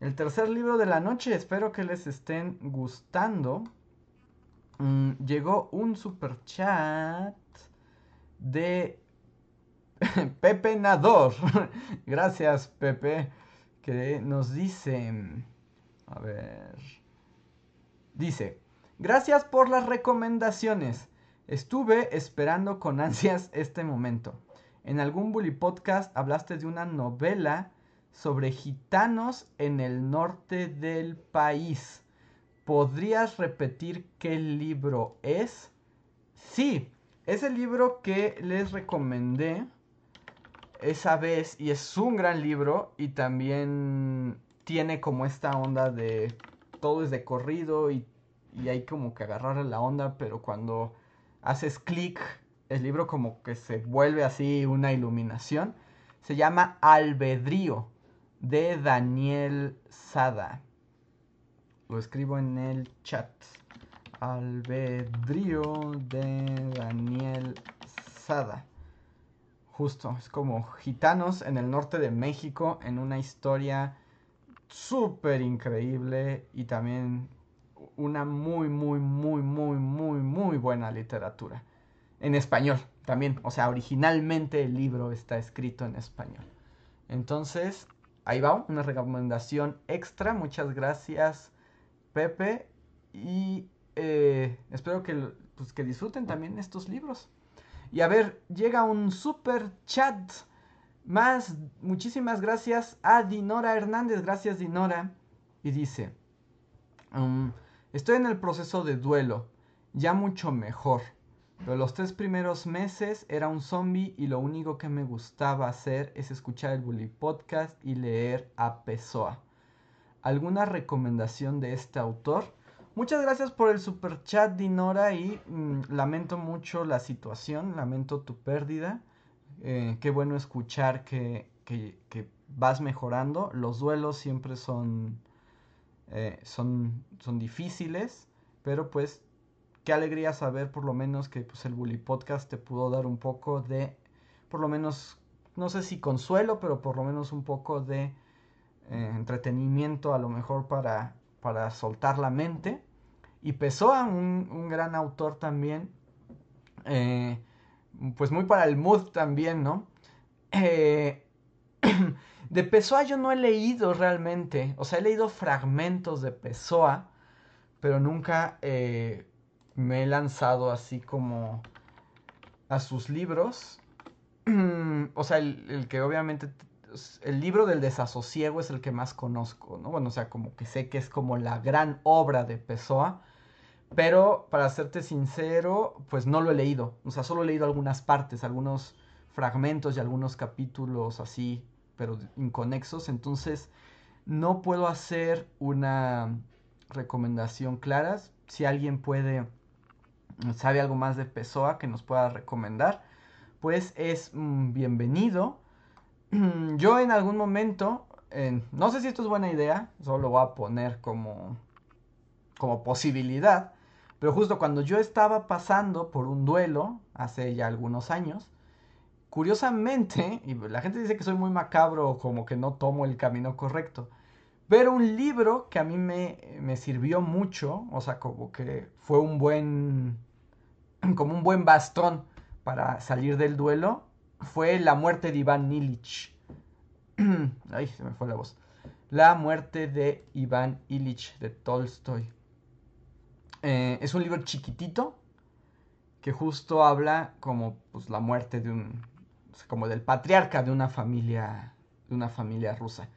el tercer libro de la noche, espero que les estén gustando. Mm, llegó un super chat de Pepe Nador. Gracias, Pepe. Que nos dice. A ver. Dice. Gracias por las recomendaciones. Estuve esperando con ansias este momento. En algún Bully Podcast hablaste de una novela sobre gitanos en el norte del país. ¿Podrías repetir qué libro es? Sí, es el libro que les recomendé esa vez y es un gran libro y también tiene como esta onda de todo es de corrido y, hay como que agarrar la onda, pero cuando haces clic, el libro como que se vuelve así una iluminación. Se llama Albedrío de Daniel Sada. Lo escribo en el chat. Albedrío de Daniel Sada. Justo, es como gitanos en el norte de México en una historia súper increíble y también una muy, muy, muy, muy, muy, muy buena literatura. En español también, o sea, originalmente el libro está escrito en español. Entonces, ahí va, una recomendación extra. Muchas gracias, Pepe. Y eh, espero que, pues, que disfruten también estos libros. Y a ver, llega un super chat. Más, muchísimas gracias a Dinora Hernández. Gracias, Dinora. Y dice: Um, estoy en el proceso de duelo, ya mucho mejor. Pero los tres primeros meses era un zombie y lo único que me gustaba hacer es escuchar el Bully Podcast y leer a Pessoa. ¿Alguna recomendación de este autor? Muchas gracias por el super chat, Dinora, y mm, lamento mucho la situación, lamento tu pérdida. Eh, qué bueno escuchar que, que, vas mejorando. Los duelos siempre son, eh, son, son difíciles, pero pues qué alegría saber por lo menos que pues, el Bully Podcast te pudo dar un poco de, por lo menos, no sé si consuelo, pero por lo menos un poco de eh, entretenimiento a lo mejor para, para soltar la mente. Y Pessoa, un, un gran autor también, eh, pues muy para el mood también, ¿no? Eh, de Pessoa yo no he leído realmente, o sea, he leído fragmentos de Pessoa, pero nunca me he lanzado así como a sus libros. o sea, el, que obviamente el libro del desasosiego es el que más conozco, ¿no? Bueno, o sea, como que sé que es como la gran obra de Pessoa, pero para serte sincero, pues no lo he leído, o sea, solo he leído algunas partes, algunos fragmentos y algunos capítulos así, pero inconexos, entonces no puedo hacer una recomendación clara, si alguien puede sabe algo más de Pessoa que nos pueda recomendar, pues es mm, bienvenido. Yo en algún momento, no sé si esto es buena idea, solo lo voy a poner como, como posibilidad, pero justo cuando yo estaba pasando por un duelo, hace ya algunos años, curiosamente, y la gente dice que soy muy macabro, como que no tomo el camino correcto, pero un libro que a mí me, me sirvió mucho, o sea, como que fue un buen, como un buen bastón para salir del duelo, fue La muerte de Iván Illich. Ay, se me fue la voz. La muerte de Iván Illich de Tolstoy. Eh, es un libro chiquitito que justo habla como pues, la muerte de un, como del patriarca de una familia, de una familia rusa.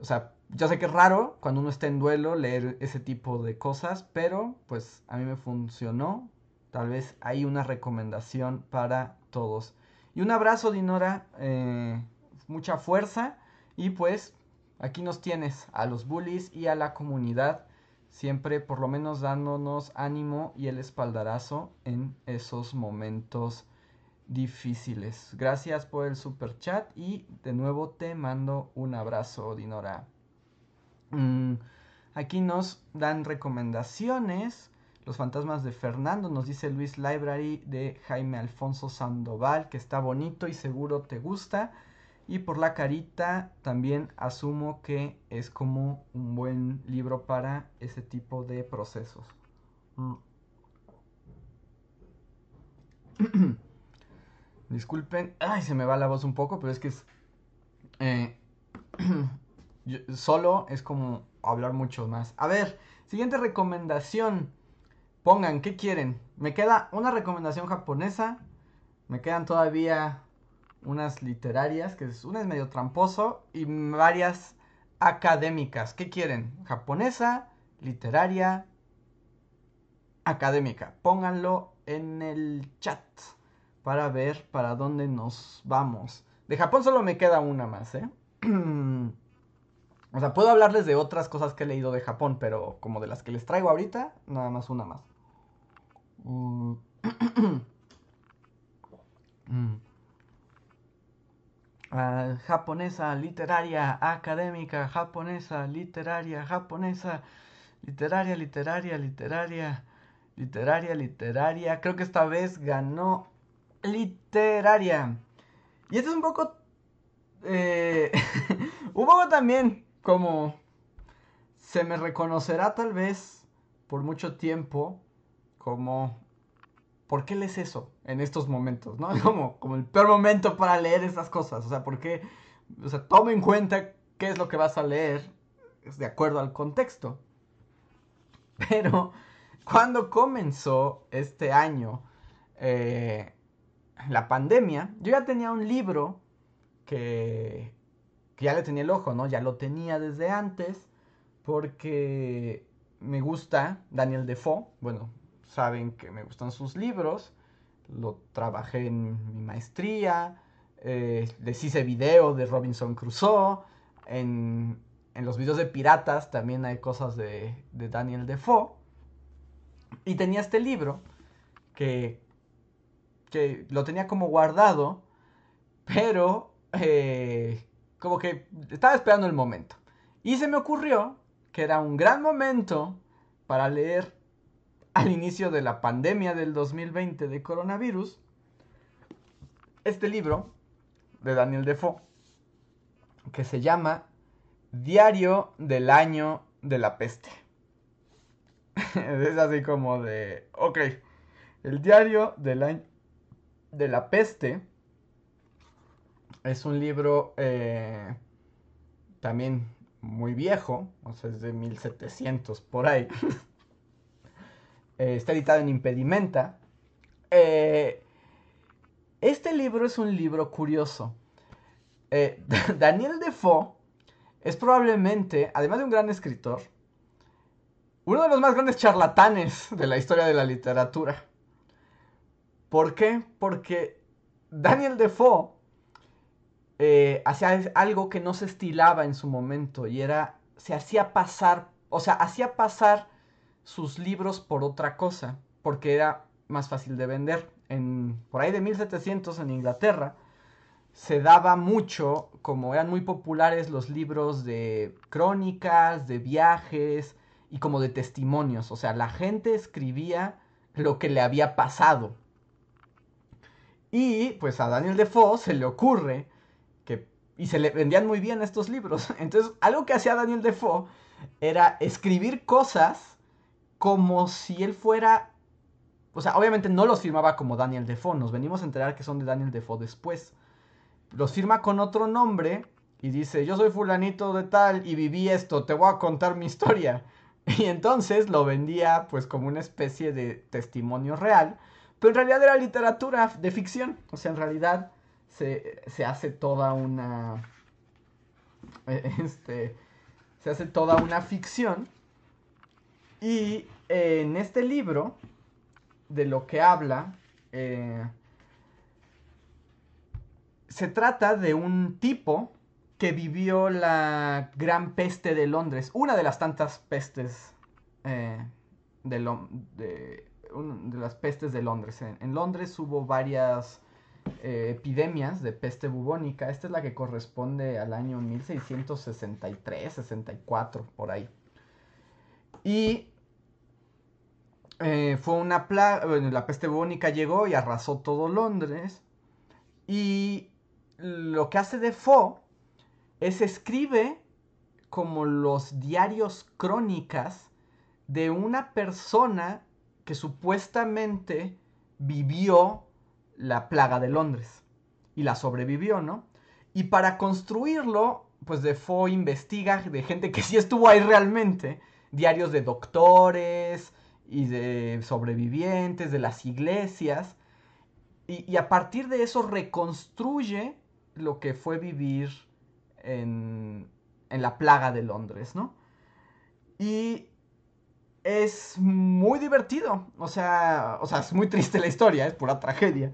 O sea, yo sé que es raro cuando uno está en duelo leer ese tipo de cosas, pero pues a mí me funcionó. Tal vez hay una recomendación para todos. Y un abrazo, Dinora. Eh, mucha fuerza. Y pues aquí nos tienes a los bullies y a la comunidad. Siempre por lo menos dándonos ánimo y el espaldarazo en esos momentos difíciles. Gracias por el super chat y de nuevo te mando un abrazo, Dinora. Mm, aquí nos dan recomendaciones. Los fantasmas de Fernando, nos dice Luis Library de Jaime Alfonso Sandoval, que está bonito y seguro te gusta. Y por la carita también asumo que es como un buen libro para ese tipo de procesos. Mm. Disculpen, ay, se me va la voz un poco, pero es que es... Eh, solo es como hablar mucho más. A ver, siguiente recomendación. Pongan, ¿qué quieren? Me queda una recomendación japonesa. Me quedan todavía unas literarias, que es una es medio tramposo, y varias académicas. ¿Qué quieren? Japonesa, literaria, académica. Pónganlo en el chat para ver para dónde nos vamos. De Japón solo me queda una más, ¿eh? O sea, puedo hablarles de otras cosas que he leído de Japón, pero como de las que les traigo ahorita, nada más una más. Mm. Ah, japonesa, literaria, académica, japonesa, literaria, japonesa, literaria, literaria, literaria, literaria, literaria. Creo que esta vez ganó literaria. Y esto es un poco... Eh, un poco también como se me reconocerá tal vez por mucho tiempo como ¿por qué lees eso en estos momentos? ¿No? Como, como el peor momento para leer esas cosas. O sea, ¿por qué? O sea, toma en cuenta qué es lo que vas a leer de acuerdo al contexto. Pero cuando comenzó este año eh, la pandemia, yo ya tenía un libro que que ya le tenía el ojo, ¿no? Ya lo tenía desde antes porque me gusta Daniel Defoe. Bueno, saben que me gustan sus libros. Lo trabajé en mi maestría. Eh, les hice video de Robinson Crusoe. En, en, los videos de piratas también hay cosas de, de Daniel Defoe. Y tenía este libro que, que lo tenía como guardado, pero eh, como que estaba esperando el momento. Y se me ocurrió que era un gran momento para leer al inicio de la pandemia del 2020 de coronavirus este libro de Daniel Defoe que se llama Diario del año de la peste. es así como de, ok, el diario del año de la peste es un libro eh, también muy viejo, o sea, es de 1700 por ahí. Eh, está editado en Impedimenta. Eh, este libro es un libro curioso. Daniel Defoe es probablemente, además de un gran escritor, uno de los más grandes charlatanes de la historia de la literatura. ¿Por qué? Porque Daniel Defoe eh, hacía algo que no se estilaba en su momento y era, se hacía pasar, o sea, hacía pasar sus libros por otra cosa, porque era más fácil de vender. En, por ahí de 1700 en Inglaterra se daba mucho, como eran muy populares los libros de crónicas, de viajes y como de testimonios, o sea, la gente escribía lo que le había pasado. Y pues a Daniel Defoe se le ocurre y se le vendían muy bien estos libros. Entonces, algo que hacía Daniel Defoe era escribir cosas como si él fuera... O sea, obviamente no los firmaba como Daniel Defoe, nos venimos a enterar que son de Daniel Defoe después. Los firma con otro nombre y dice, yo soy fulanito de tal y viví esto, te voy a contar mi historia. Y entonces lo vendía pues como una especie de testimonio real, pero en realidad era literatura de ficción. O sea, en realidad se, hace toda una. Este. Se hace toda una ficción. Y en este libro, de lo que habla, eh, se trata de un tipo que vivió la gran peste de Londres, una de las tantas pestes eh, de, las pestes de Londres. en Londres hubo varias eh, epidemias de peste bubónica. Esta es la que corresponde al año 1663, 64, por ahí. Y eh, fue una plaga, la peste bubónica llegó y arrasó todo Londres. Y lo que hace Defoe es escribe como los diarios crónicas de una persona que supuestamente vivió la plaga de Londres y la sobrevivió, ¿no? Y para construirlo, pues Defoe investiga de gente que sí estuvo ahí realmente, diarios de doctores y de sobrevivientes, de las iglesias, y, a partir de eso reconstruye lo que fue vivir en, en la plaga de Londres, ¿no? Y es muy divertido. O sea, o sea, es muy triste la historia, es pura tragedia.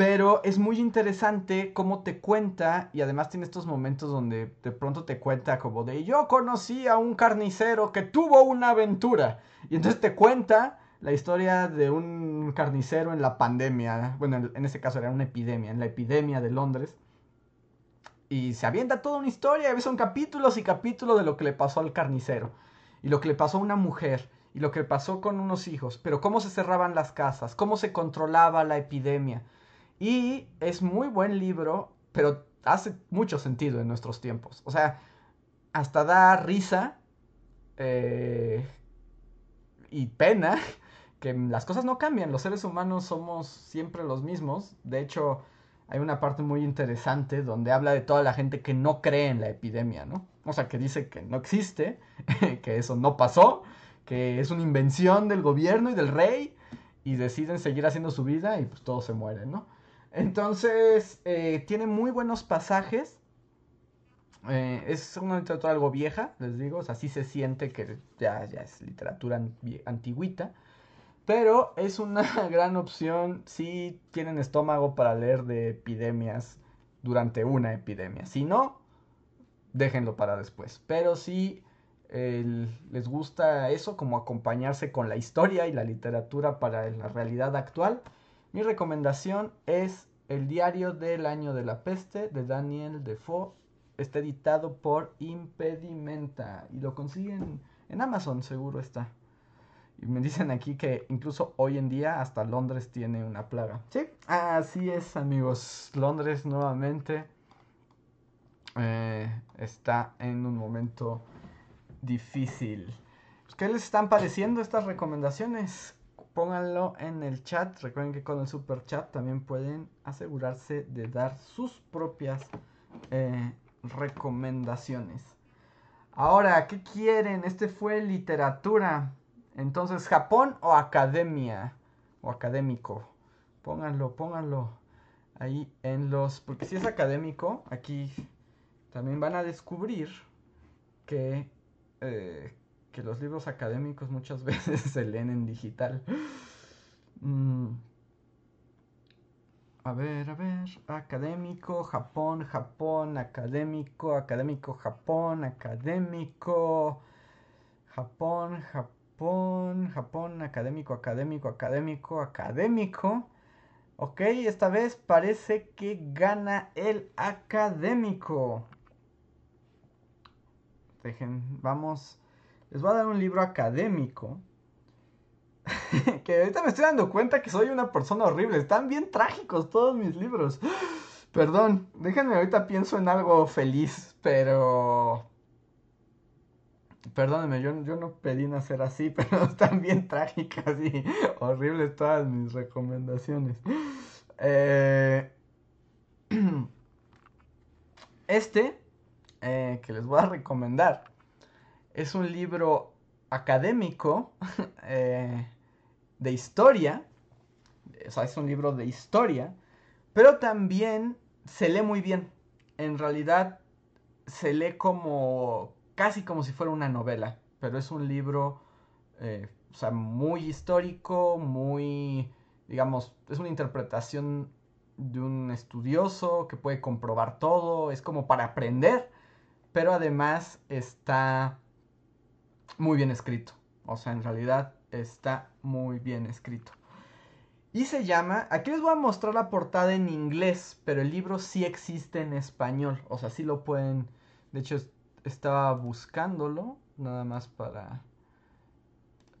Pero es muy interesante cómo te cuenta y además tiene estos momentos donde de pronto te cuenta como de yo conocí a un carnicero que tuvo una aventura. Y entonces te cuenta la historia de un carnicero en la pandemia. Bueno, en este caso era una epidemia, en la epidemia de Londres. Y se avienta toda una historia, son capítulos y capítulos de lo que le pasó al carnicero y lo que le pasó a una mujer y lo que pasó con unos hijos, pero cómo se cerraban las casas, cómo se controlaba la epidemia. Y es muy buen libro, pero hace mucho sentido en nuestros tiempos. O sea, hasta da risa eh, y pena que las cosas no cambian. Los seres humanos somos siempre los mismos. De hecho, hay una parte muy interesante donde habla de toda la gente que no cree en la epidemia, ¿no? O sea, que dice que no existe, que eso no pasó, que es una invención del gobierno y del rey y deciden seguir haciendo su vida y pues todos se mueren, ¿no? Entonces, eh, tiene muy buenos pasajes Eh, es una literatura algo vieja, les digo, o sea, sí se siente que ya, es literatura antigüita. Pero es una gran opción si tienen estómago para leer de epidemias durante una epidemia. Si no, déjenlo para después. Pero si les gusta eso, como acompañarse con la historia y la literatura para la realidad actual, mi recomendación es El diario del año de la peste de Daniel Defoe. Está editado por Impedimenta y lo consiguen en Amazon, seguro está. Y me dicen aquí que incluso hoy en día hasta Londres tiene una plaga. Sí, así es amigos. Londres nuevamente eh, está en un momento difícil. ¿Qué les están pareciendo estas recomendaciones? Pónganlo en el chat. Recuerden que con el super chat también pueden asegurarse de dar sus propias eh, recomendaciones. Ahora, ¿qué quieren? Este fue literatura. Entonces, Japón o academia o académico. Pónganlo, pónganlo ahí en los... Porque si es académico, aquí también van a descubrir que, eh, que los libros académicos muchas veces se leen en digital. Mm. A ver, a ver. Académico, Japón, Japón, académico, académico, Japón, académico, Japón, Japón. Japón, académico, académico, académico, académico. Ok, esta vez parece que gana el académico. Dejen, vamos. Les voy a dar un libro académico. que ahorita me estoy dando cuenta que soy una persona horrible. Están bien trágicos todos mis libros. Perdón, déjenme ahorita pienso en algo feliz, pero Perdónenme, yo, yo no pedí nacer así, pero están bien trágicas y horribles todas mis recomendaciones. Eh, este eh, que les voy a recomendar es un libro académico eh, de historia. O sea, es un libro de historia, pero también se lee muy bien. En realidad se lee como casi como si fuera una novela, pero es un libro, eh, o sea, muy histórico, muy, digamos, es una interpretación de un estudioso que puede comprobar todo, es como para aprender, pero además está muy bien escrito, o sea, en realidad está muy bien escrito. Y se llama, aquí les voy a mostrar la portada en inglés, pero el libro sí existe en español, o sea, sí lo pueden, de hecho estaba buscándolo, nada más para...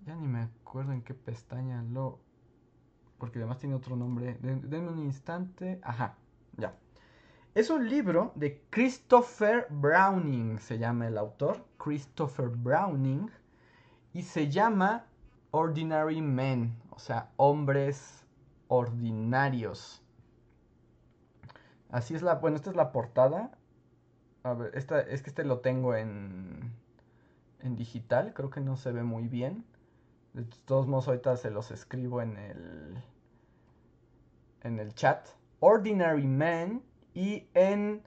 Ya ni me acuerdo en qué pestaña lo... Porque además tiene otro nombre. Denme un instante. Ajá, ya. Es un libro de Christopher Browning, se llama el autor. Christopher Browning. Y se llama Ordinary Men, o sea, hombres ordinarios. Así es la, bueno, esta es la portada. A ver, esta, es que este lo tengo en, en digital, creo que no se ve muy bien. De todos modos, ahorita se los escribo en el, en el chat. Ordinary Man y en,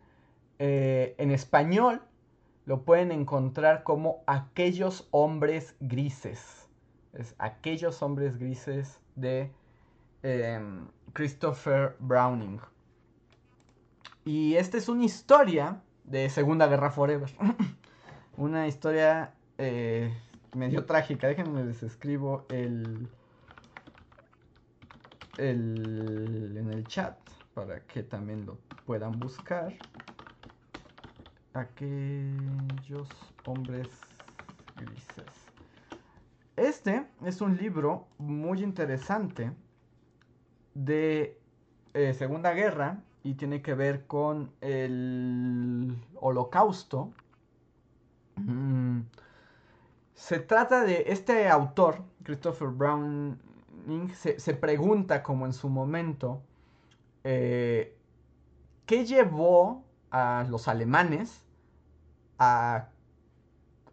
eh, en español lo pueden encontrar como aquellos hombres grises. Es aquellos hombres grises de em, Christopher Browning. Y esta es una historia de Segunda Guerra Forever. Una historia eh, medio trágica. Déjenme les escribo el, el en el chat para que también lo puedan buscar. Aquellos hombres grises. Este es un libro muy interesante de eh, Segunda Guerra y tiene que ver con el holocausto. Mm. Se trata de este autor, Christopher Browning, se, pregunta como en su momento, eh, ¿qué llevó a los alemanes a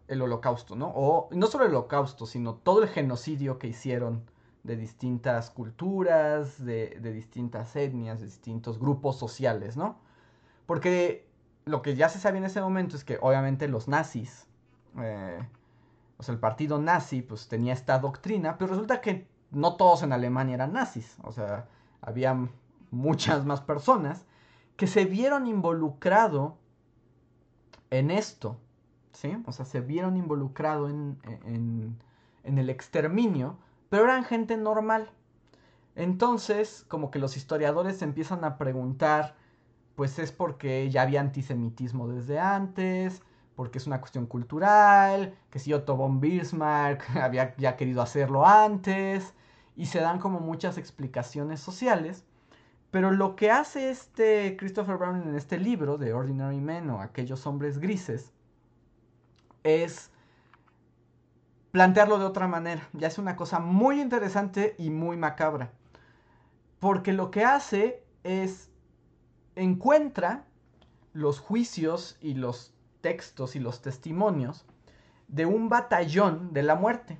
el holocausto, ¿no? O no solo el holocausto, sino todo el genocidio que hicieron de distintas culturas, de, distintas etnias, de distintos grupos sociales, ¿no? Porque lo que ya se sabía en ese momento es que obviamente los nazis, eh, o sea, el partido nazi, pues tenía esta doctrina, pero resulta que no todos en Alemania eran nazis, o sea, había muchas más personas que se vieron involucrado en esto, ¿sí? O sea, se vieron involucrado en, en, el exterminio, pero eran gente normal. Entonces, como que los historiadores empiezan a preguntar, pues es porque ya había antisemitismo desde antes, porque es una cuestión cultural, que si Otto von Bismarck había ya querido hacerlo antes, y se dan como muchas explicaciones sociales. Pero lo que hace este Christopher Brown en este libro de Ordinary Men o Aquellos Hombres Grises es plantearlo de otra manera. Ya es una cosa muy interesante y muy macabra. Porque lo que hace es encuentra los juicios y los textos y los testimonios de un batallón de la muerte.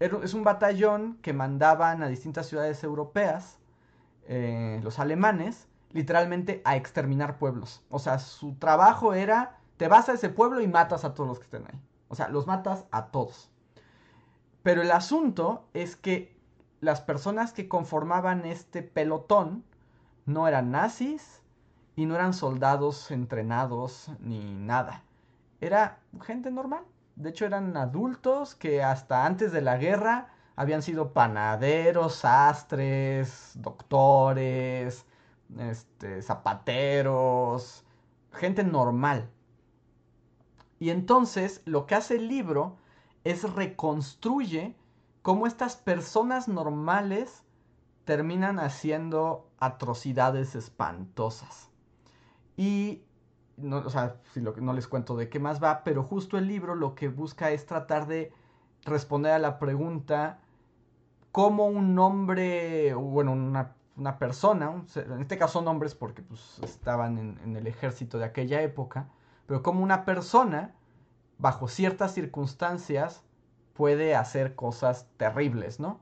Es un batallón que mandaban a distintas ciudades europeas, eh, los alemanes, literalmente a exterminar pueblos. O sea, su trabajo era, te vas a ese pueblo y matas a todos los que estén ahí. O sea, los matas a todos. Pero el asunto es que las personas que conformaban este pelotón no eran nazis y no eran soldados entrenados ni nada. Era gente normal. De hecho, eran adultos que hasta antes de la guerra habían sido panaderos, sastres, doctores, este, zapateros, gente normal. Y entonces lo que hace el libro es reconstruye cómo estas personas normales terminan haciendo atrocidades espantosas. Y no, o sea, si no les cuento de qué más va, pero justo el libro lo que busca es tratar de responder a la pregunta cómo un hombre, bueno, una, una persona, en este caso son hombres porque pues, estaban en, en el ejército de aquella época, pero cómo una persona, bajo ciertas circunstancias, puede hacer cosas terribles, ¿no?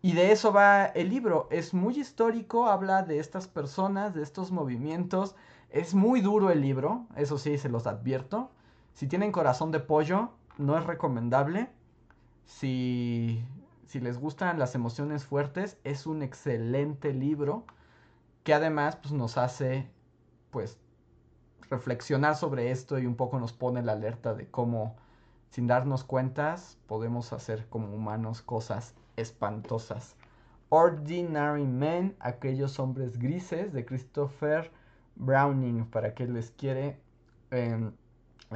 Y de eso va el libro. Es muy histórico, habla de estas personas, de estos movimientos. Es muy duro el libro, eso sí, se los advierto. Si tienen corazón de pollo, no es recomendable. Si, si les gustan las emociones fuertes, es un excelente libro que además pues, nos hace pues reflexionar sobre esto y un poco nos pone la alerta de cómo sin darnos cuentas podemos hacer como humanos cosas espantosas. Ordinary Men, aquellos hombres grises de Christopher Browning, para que les quiere, eh,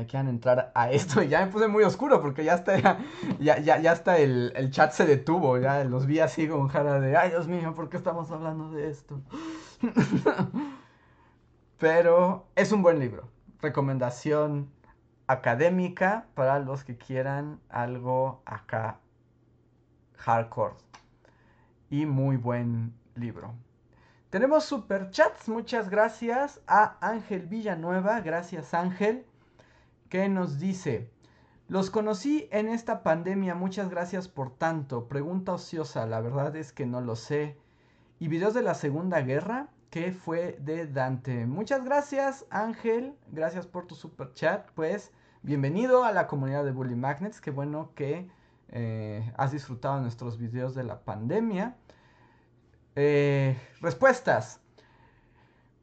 quieran entrar a esto. Ya me puse muy oscuro porque ya está, ya, ya, ya está el, el, chat se detuvo, ya los vi así con cara de, ay Dios mío, ¿por qué estamos hablando de esto? Pero es un buen libro. Recomendación académica para los que quieran algo acá hardcore. Y muy buen libro. Tenemos super chats. Muchas gracias a Ángel Villanueva. Gracias Ángel. Que nos dice. Los conocí en esta pandemia. Muchas gracias por tanto. Pregunta ociosa. La verdad es que no lo sé. ¿Y videos de la Segunda Guerra? que fue de Dante. Muchas gracias, Ángel. Gracias por tu super chat. Pues, bienvenido a la comunidad de Bully Magnets. Qué bueno que eh, has disfrutado nuestros videos de la pandemia. Eh, respuestas.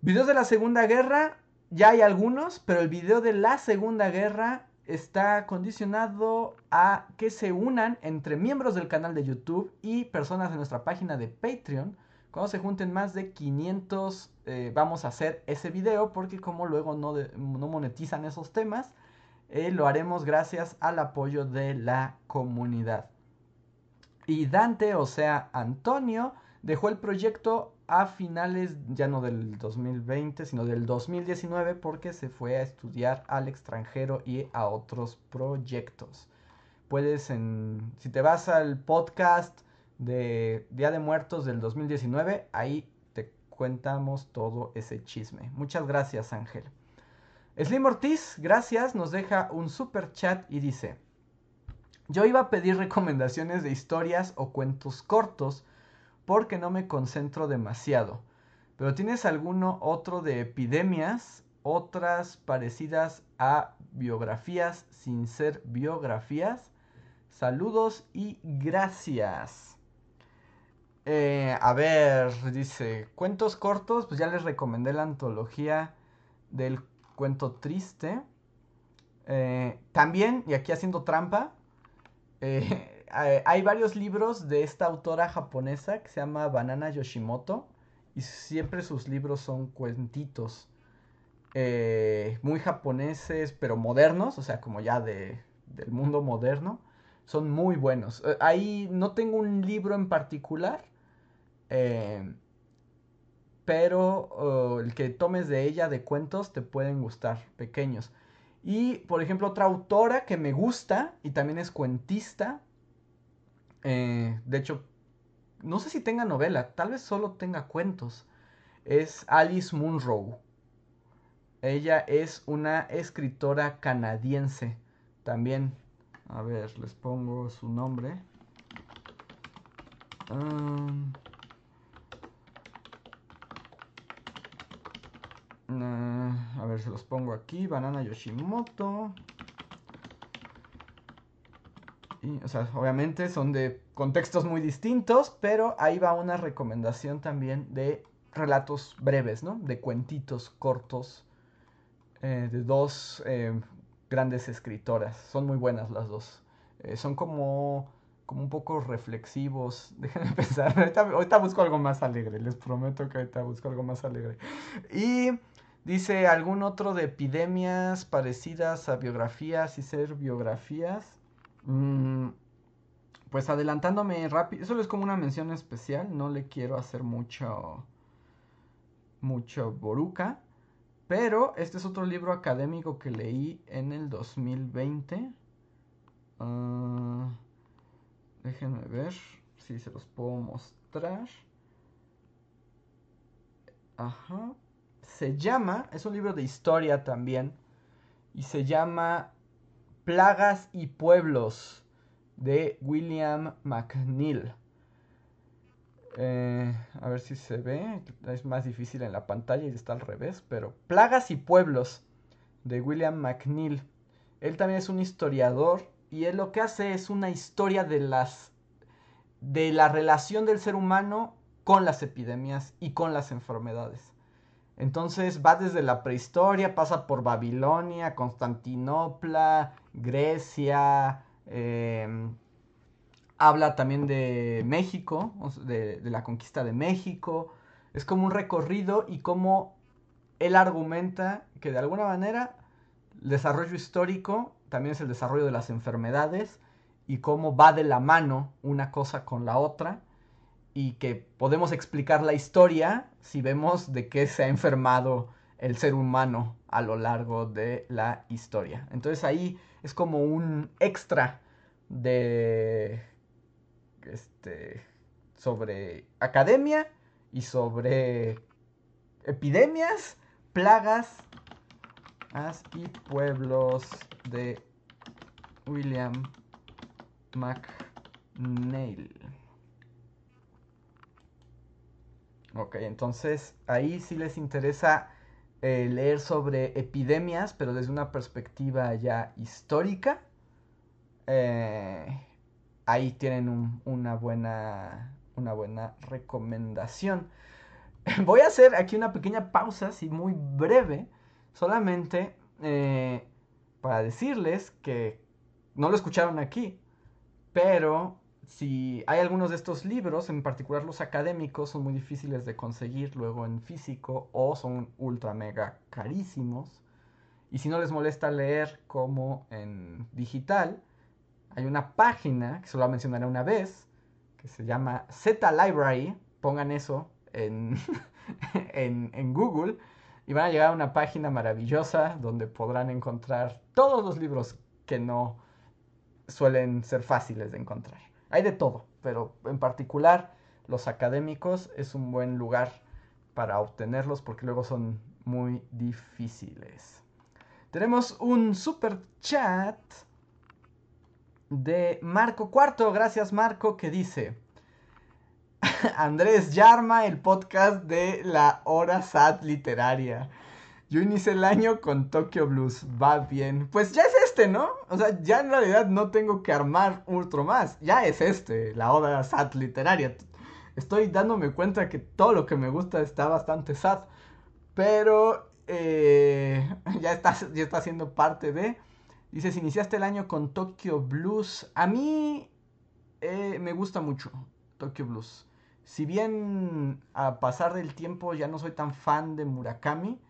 Videos de la Segunda Guerra, ya hay algunos, pero el video de la Segunda Guerra está condicionado a que se unan entre miembros del canal de YouTube y personas de nuestra página de Patreon. Cuando se junten más de 500 eh, vamos a hacer ese video porque como luego no, no monetizan esos temas, eh, lo haremos gracias al apoyo de la comunidad. Y Dante, o sea, Antonio, dejó el proyecto a finales ya no del 2020, sino del 2019 porque se fue a estudiar al extranjero y a otros proyectos. Puedes, en, si te vas al podcast de Día de Muertos del 2019, ahí te cuentamos todo ese chisme. Muchas gracias, Ángel. Slim Ortiz, gracias, nos deja un super chat y dice, yo iba a pedir recomendaciones de historias o cuentos cortos porque no me concentro demasiado, pero ¿tienes alguno otro de epidemias otras parecidas a biografías sin ser biografías. Saludos y gracias. Eh, a ver, dice, cuentos cortos, pues ya les recomendé la antología del cuento triste. Eh, también, y aquí haciendo trampa, eh, hay varios libros de esta autora japonesa que se llama Banana Yoshimoto. Y siempre sus libros son cuentitos muy japoneses, pero modernos, o sea, como ya de, del mundo moderno. Son muy buenos. ahí no tengo un libro en particular, eh, pero oh, el que tomes de ella de cuentos te pueden gustar, pequeños. Y, por ejemplo, otra autora que me gusta y también es cuentista. Eh, de hecho, no sé si tenga novela, tal vez solo tenga cuentos. Es Alice Munro. Ella es una escritora canadiense. También, a ver, les pongo su nombre. Um, a ver, se los pongo aquí. Banana Yoshimoto. O sea, obviamente son de contextos muy distintos, pero ahí va una recomendación también de relatos breves, ¿no? De cuentitos cortos eh, de dos eh, grandes escritoras. Son muy buenas las dos. Eh, son como, como un poco reflexivos. Déjenme pensar. Ahorita busco algo más alegre. Les prometo que ahorita busco algo más alegre. Y Dice algún otro de epidemias parecidas a biografías y ser biografías. Mm, pues adelantándome rápido, eso es como una mención especial, no le quiero hacer mucho mucho boruca, pero este es otro libro académico que leí en el 2020. Ah, déjenme ver si se los puedo mostrar. Ajá se llama, es un libro de historia también, y se llama Plagas y Pueblos de William McNeil. Eh, a ver si se ve, es más difícil en la pantalla y está al revés, pero Plagas y Pueblos de William McNeil. Él también es un historiador y él lo que hace es una historia de las de la relación del ser humano con las epidemias y con las enfermedades. Entonces va desde la prehistoria, pasa por Babilonia, Constantinopla, Grecia, em, habla también de México, de, la conquista de México. Es como un recorrido y como él argumenta que de alguna manera el desarrollo histórico también es el desarrollo de las enfermedades y cómo va de la mano una cosa con la otra y que podemos explicar la historia si vemos de qué se ha enfermado el ser humano a lo largo de la historia. Entonces ahí es como un extra de este sobre academia y sobre epidemias, plagas y pueblos de William McNeil. Ok, entonces ahí sí les interesa eh, leer sobre epidemias, pero desde una perspectiva ya histórica. Eh, ahí tienen una, buena, una buena recomendación. Voy a hacer aquí una pequeña pausa, así muy breve, solamente eh, para decirles que no lo escucharon aquí, pero si hay algunos de estos libros, en particular los académicos, son muy difíciles de conseguir luego en físico o son ultra mega carísimos. Y si no les molesta leer como en digital, hay una página que solo mencionaré una vez, que se llama Z Library. Pongan eso en, en, en Google y van a llegar a una página maravillosa donde podrán encontrar todos los libros que no suelen ser fáciles de encontrar. Hay de todo, pero en particular los académicos es un buen lugar para obtenerlos porque luego son muy difíciles. Tenemos un super chat de Marco Cuarto. Gracias Marco que dice... Andrés Yarma, el podcast de la hora SAT literaria. Yo inicié el año con Tokyo Blues. Va bien. Pues ya es este, ¿no? O sea, ya en realidad no tengo que armar otro más. Ya es este, la oda sad literaria. Estoy dándome cuenta que todo lo que me gusta está bastante sad. Pero eh, ya, está, ya está siendo parte de... Dices, iniciaste el año con Tokyo Blues. A mí eh, me gusta mucho Tokyo Blues. Si bien a pasar del tiempo ya no soy tan fan de Murakami,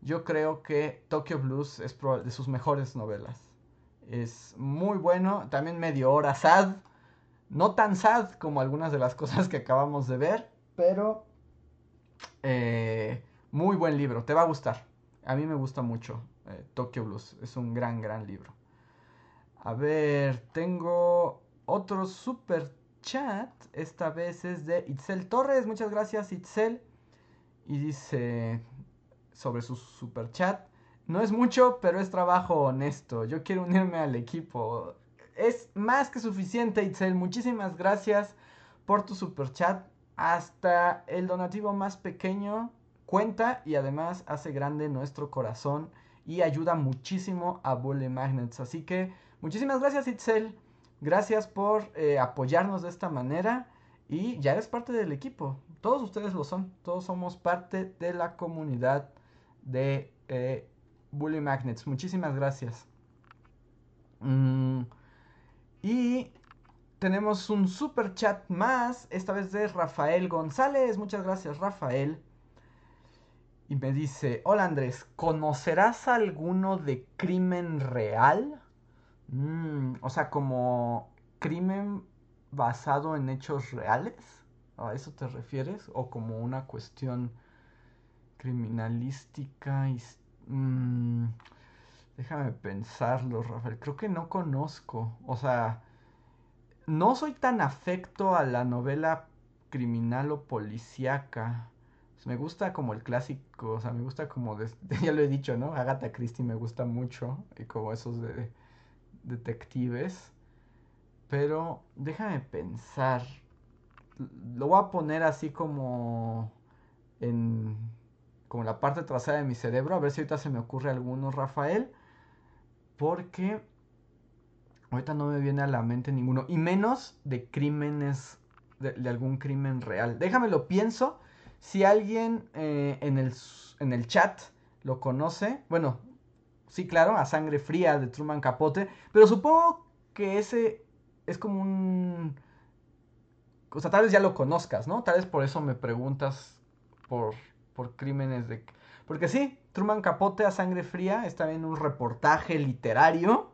yo creo que Tokyo Blues es de sus mejores novelas. Es muy bueno, también medio hora sad. No tan sad como algunas de las cosas que acabamos de ver, pero eh, muy buen libro, te va a gustar. A mí me gusta mucho eh, Tokyo Blues, es un gran, gran libro. A ver, tengo otro super chat, esta vez es de Itzel Torres, muchas gracias Itzel. Y dice sobre su super chat, no es mucho, pero es trabajo honesto, yo quiero unirme al equipo. Es más que suficiente Itzel, muchísimas gracias por tu super chat. Hasta el donativo más pequeño cuenta y además hace grande nuestro corazón y ayuda muchísimo a Bully Magnets. Así que muchísimas gracias Itzel, gracias por eh, apoyarnos de esta manera y ya eres parte del equipo. Todos ustedes lo son, todos somos parte de la comunidad de eh, Bully Magnets. Muchísimas gracias. Mm, y tenemos un super chat más, esta vez de Rafael González. Muchas gracias Rafael y me dice, hola Andrés, ¿conocerás alguno de crimen real? Mm, o sea, como crimen basado en hechos reales. ¿A eso te refieres? ¿O como una cuestión criminalística? Y, mm, déjame pensarlo, Rafael. Creo que no conozco. O sea, no soy tan afecto a la novela criminal o policíaca. Me gusta como el clásico, o sea, me gusta como, ya lo he dicho, ¿no? Agatha Christie me gusta mucho, y como esos de detectives. Pero déjame pensar. Lo voy a poner así como en como la parte trasera de mi cerebro, a ver si ahorita se me ocurre alguno, Rafael, porque ahorita no me viene a la mente ninguno, y menos de crímenes, de, algún crimen real. Déjame lo pienso si alguien eh, en, el, en el chat lo conoce, bueno, sí, claro, a sangre fría de Truman Capote, pero supongo que ese es como un... O sea, tal vez ya lo conozcas, ¿no? Tal vez por eso me preguntas por, por crímenes de... Porque sí, Truman Capote a sangre fría está en un reportaje literario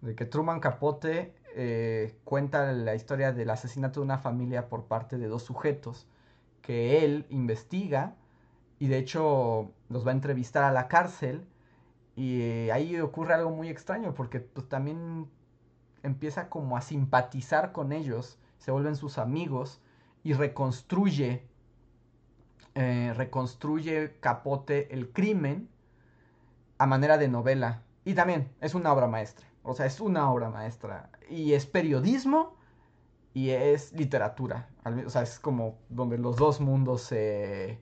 de que Truman Capote eh, cuenta la historia del asesinato de una familia por parte de dos sujetos que él investiga y de hecho los va a entrevistar a la cárcel y eh, ahí ocurre algo muy extraño porque pues, también empieza como a simpatizar con ellos, se vuelven sus amigos y reconstruye, eh, reconstruye Capote el crimen a manera de novela. Y también es una obra maestra, o sea, es una obra maestra. Y es periodismo y es literatura. O sea, es como donde los dos mundos se,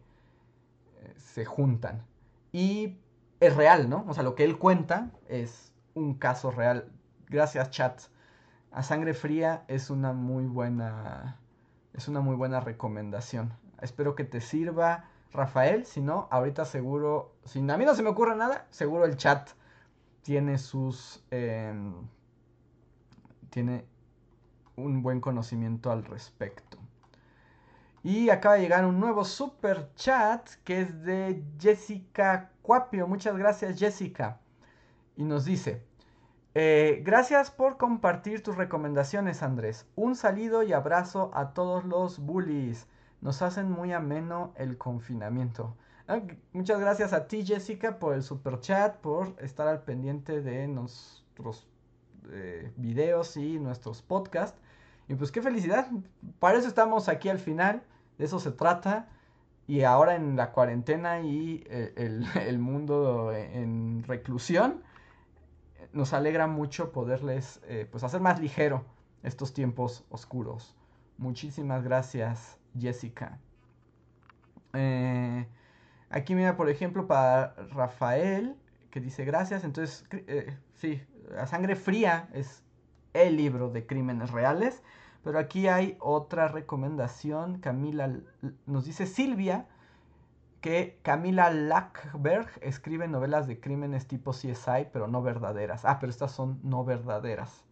se juntan. Y es real, ¿no? O sea, lo que él cuenta es un caso real. Gracias, chat. A sangre fría es una muy buena. Es una muy buena recomendación. Espero que te sirva, Rafael. Si no, ahorita seguro. Si a mí no se me ocurre nada, seguro el chat tiene sus. Em, tiene un buen conocimiento al respecto. Y acaba de llegar un nuevo super chat que es de Jessica Cuapio. Muchas gracias Jessica. Y nos dice, eh, gracias por compartir tus recomendaciones Andrés. Un saludo y abrazo a todos los bullies. Nos hacen muy ameno el confinamiento. Ah, muchas gracias a ti Jessica por el super chat, por estar al pendiente de nuestros eh, videos y nuestros podcasts. Y pues qué felicidad. Para eso estamos aquí al final. De eso se trata. Y ahora en la cuarentena y eh, el, mundo en reclusión, nos alegra mucho poderles eh, pues hacer más ligero estos tiempos oscuros. Muchísimas gracias, Jessica. Eh, Aquí mira, por ejemplo, para Rafael, que dice gracias. Entonces, eh, sí, La Sangre Fría es el libro de crímenes reales. Pero aquí hay otra recomendación. Camila nos dice Silvia que Camila Lackberg escribe novelas de crímenes tipo CSI, pero no verdaderas. Ah, pero estas son no verdaderas.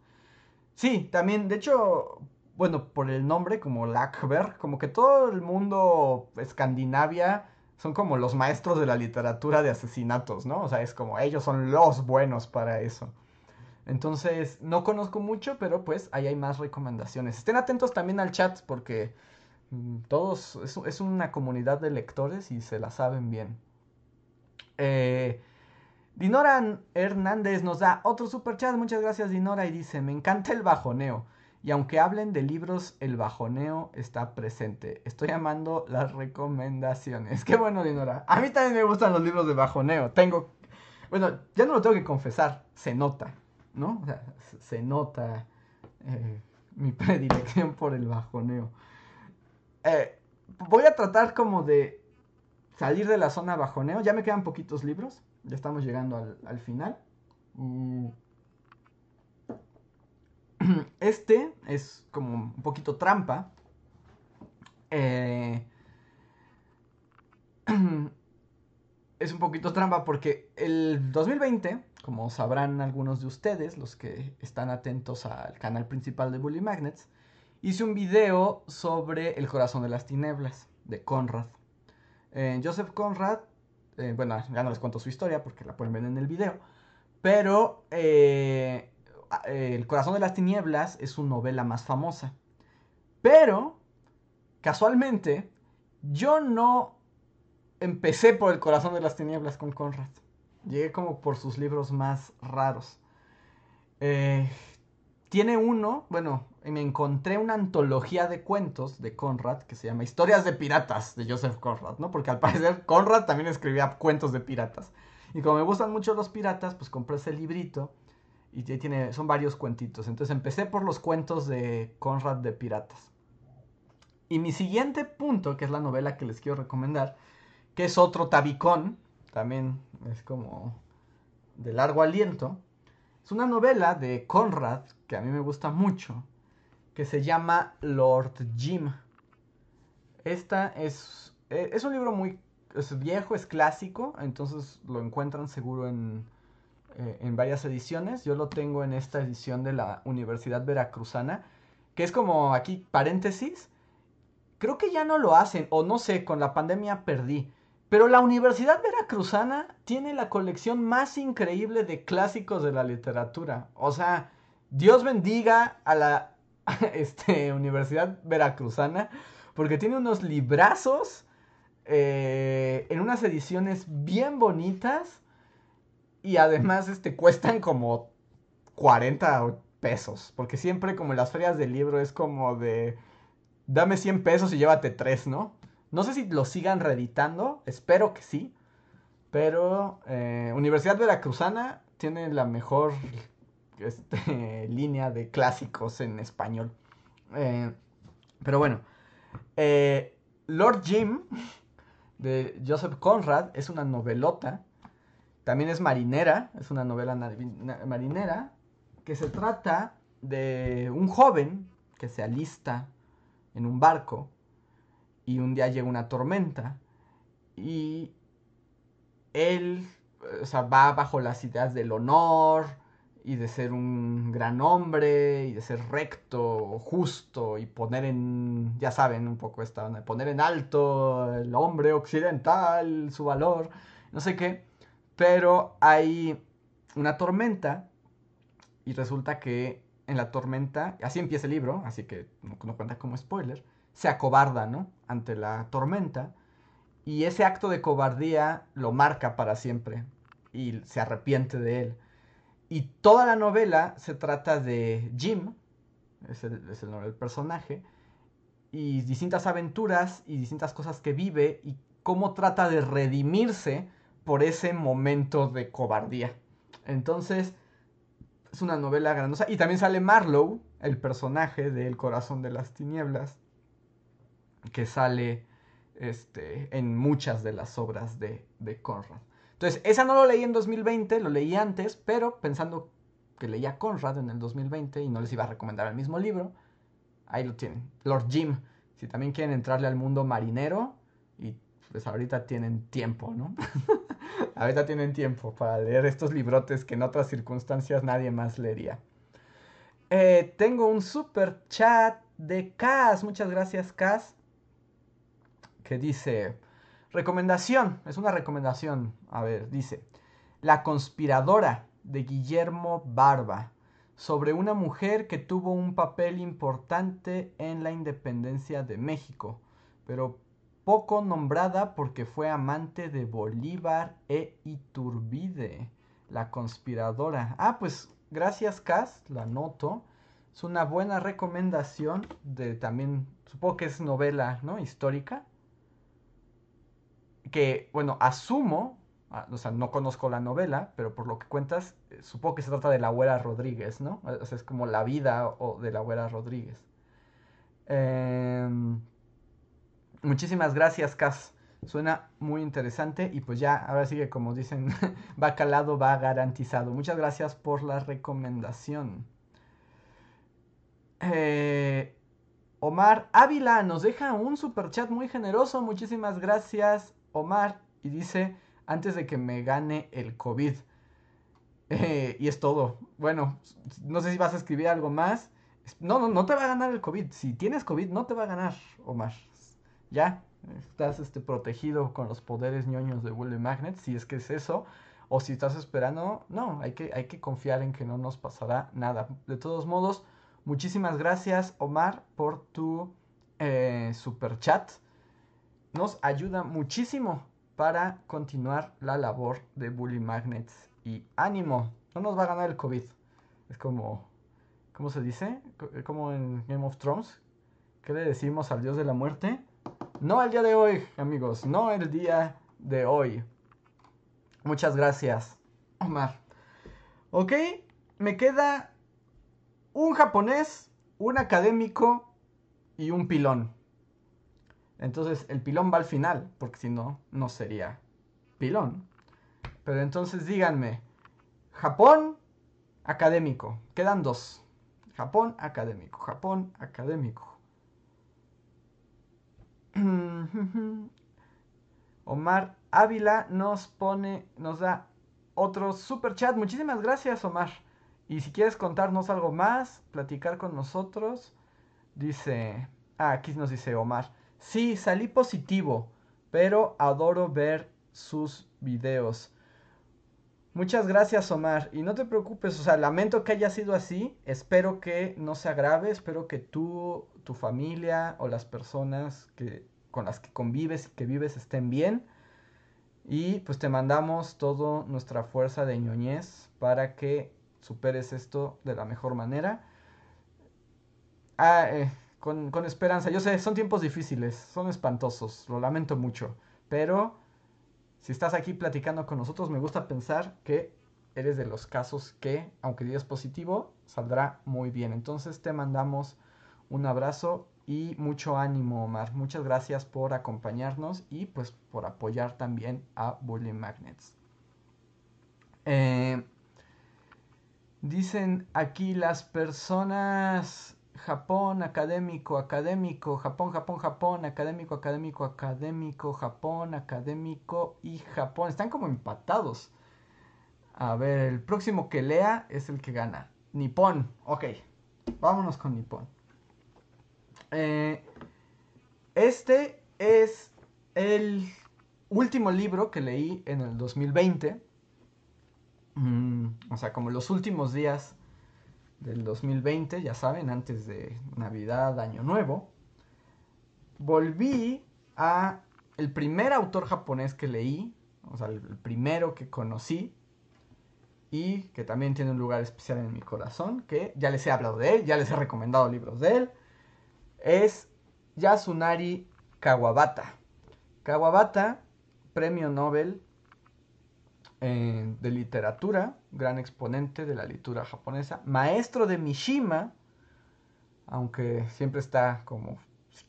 Sí, también, de hecho, bueno, por el nombre, como Lackberg, como que todo el mundo Escandinavia son como los maestros de la literatura de asesinatos, ¿no? O sea, es como ellos son los buenos para eso. Entonces, no conozco mucho, pero pues ahí hay más recomendaciones. Estén atentos también al chat porque mm, todos, es, una comunidad de lectores y se la saben bien. Eh, Dinora Hernández nos da otro super chat, muchas gracias Dinora, y dice, me encanta el bajoneo. Y aunque hablen de libros, el bajoneo está presente. Estoy amando las recomendaciones. Qué bueno, Dinora. A mí también me gustan los libros de bajoneo. Tengo... Bueno, ya no lo tengo que confesar, se nota. ¿no? O sea, se nota eh, mi predilección por el bajoneo. Eh, voy a tratar como de salir de la zona bajoneo. Ya me quedan poquitos libros. Ya estamos llegando al, final. Mm. Este es como un poquito trampa. Eh, es un poquito trampa porque el 2020 como sabrán algunos de ustedes, los que están atentos al canal principal de Bully Magnets, hice un video sobre El corazón de las tinieblas de Conrad. Eh, Joseph Conrad, eh, bueno, ya no les cuento su historia porque la pueden ver en el video, pero El corazón de las tinieblas es su novela más famosa. Pero, casualmente, yo no empecé por El corazón de las tinieblas con Conrad. Llegué como por sus libros más raros. Eh, tiene uno, bueno, me encontré una antología de cuentos de Conrad que se llama Historias de Piratas de Joseph Conrad, ¿no? Porque al parecer Conrad también escribía cuentos de piratas. Y como me gustan mucho los piratas, pues compré ese librito y tiene, son varios cuentitos. Entonces empecé por los cuentos de Conrad de piratas. Y mi siguiente punto, que es la novela que les quiero recomendar, que es otro tabicón, también es como de largo aliento. Es una novela de Conrad que a mí me gusta mucho, que se llama Lord Jim. Esta es, e, es un libro muy es viejo, es clásico, entonces lo encuentran seguro en, eh, en varias ediciones. Yo lo tengo en esta edición de la Universidad Veracruzana, que es como aquí paréntesis. Creo que ya no lo hacen, o no sé, con la pandemia perdí. Pero la Universidad Veracruzana tiene la colección más increíble de clásicos de la literatura. O sea, Dios bendiga a la este, Universidad Veracruzana porque tiene unos librazos eh, en unas ediciones bien bonitas y además este, cuestan como 40 pesos. Porque siempre como en las ferias del libro es como de dame 100 pesos y llévate 3, ¿no? No sé si lo sigan reeditando, espero que sí. Pero eh, Universidad Veracruzana tiene la mejor este, línea de clásicos en español. Eh, pero bueno, eh, Lord Jim de Joseph Conrad es una novelota. También es marinera, es una novela marinera que se trata de un joven que se alista en un barco y un día llega una tormenta y él va bajo las ideas del honor y de ser un gran hombre y de ser recto, justo y poner en, ya saben un poco esta poner en alto el hombre occidental, su valor, no sé qué, pero hay una tormenta y resulta que en la tormenta, así empieza el libro, así que no, no cuenta como spoiler, se acobarda, ¿no? Ante la tormenta. Y ese acto de cobardía lo marca para siempre y se arrepiente de él. Y toda la novela se trata de Jim, es el, es el nombre del personaje, y distintas aventuras y distintas cosas que vive y cómo trata de redimirse por ese momento de cobardía. Entonces, es una novela grandiosa. Y también sale Marlowe, el personaje de El corazón de las tinieblas, que sale este, en muchas de las obras de, de Conrad. Entonces, esa no lo leí en 2020, lo leí antes, pero pensando que leía Conrad en el 2020 y no les iba a recomendar el mismo libro, ahí lo tienen. Lord Jim, si también quieren entrarle al mundo marinero, pues ahorita tienen tiempo, ¿no? ahorita tienen tiempo para leer estos librotes que en otras circunstancias nadie más leería. Eh, tengo un super chat de Cas, muchas gracias Cas, que dice, recomendación, es una recomendación, a ver, dice, La conspiradora de Guillermo Barba, sobre una mujer que tuvo un papel importante en la independencia de México, pero poco nombrada porque fue amante de Bolívar e Iturbide, la conspiradora. Ah, pues gracias Cas, la noto. Es una buena recomendación de también, supongo que es novela, ¿no? Histórica. Que, bueno, asumo, ah, o sea, no conozco la novela, pero por lo que cuentas, eh, supongo que se trata de la abuela Rodríguez, ¿no? O sea, es como la vida de la abuela Rodríguez. Em, muchísimas gracias, Cas. Suena muy interesante y pues ya, ahora sí que como dicen, va calado, va garantizado. Muchas gracias por la recomendación. Eh, Omar Ávila nos deja un super chat muy generoso. Muchísimas gracias, Omar. Y dice, antes de que me gane el COVID. Eh, y es todo. Bueno, no sé si vas a escribir algo más. No, no, no te va a ganar el COVID. Si tienes COVID, no te va a ganar, Omar. Ya, estás este, protegido con los poderes ñoños de Willy Magnet, si es que es eso. O si estás esperando, no, hay que, hay que confiar en que no nos pasará nada. De todos modos, Muchísimas gracias, Omar, por tu eh, super chat. Nos ayuda muchísimo para continuar la labor de Bully Magnets. Y ánimo, no nos va a ganar el COVID. Es como, ¿cómo se dice? Como en Game of Thrones. ¿Qué le decimos al dios de la muerte? No el día de hoy, amigos, no el día de hoy. Muchas gracias, Omar. Ok, me queda un japonés, un académico y un pilón. Entonces el pilón va al final, porque si no, no sería pilón. Pero entonces díganme, Japón, académico. Quedan dos. Japón, académico. Japón, académico. Omar Ávila nos pone, nos da otro super chat. Muchísimas gracias, Omar. Y si quieres contarnos algo más, platicar con nosotros, dice, ah, aquí nos dice Omar, sí, salí positivo, pero adoro ver sus videos. Muchas gracias Omar y no te preocupes, o sea, lamento que haya sido así, espero que no se agrave, espero que tú, tu familia o las personas que, con las que convives y que vives estén bien y pues te mandamos toda nuestra fuerza de ñoñez para que superes esto de la mejor manera. Ah, eh, con, con, esperanza. Yo sé, son tiempos difíciles, son espantosos, lo lamento mucho. Pero si estás aquí platicando con nosotros, me gusta pensar que eres de los casos que, aunque digas positivo, saldrá muy bien. Entonces te mandamos un abrazo y mucho ánimo, Omar. Muchas gracias por acompañarnos y pues por apoyar también a Bullying Magnets. Eh, Dicen aquí las personas Japón, académico, académico, Japón, Japón, Japón, académico, académico, académico, Japón, académico y Japón. Están como empatados. A ver, el próximo que lea es el que gana. Nippon. Ok, vámonos con Nippon. Eh, este es el último libro que leí en el 2020 Mm, o sea, como los últimos días del 2020, ya saben, antes de Navidad, Año Nuevo, volví a el primer autor japonés que leí, o sea, el primero que conocí y que también tiene un lugar especial en mi corazón, que ya les he hablado de él, ya les he recomendado libros de él, es Yasunari Kawabata. Kawabata, premio Nobel eh, de literatura, gran exponente de la literatura japonesa, maestro de Mishima, aunque siempre está como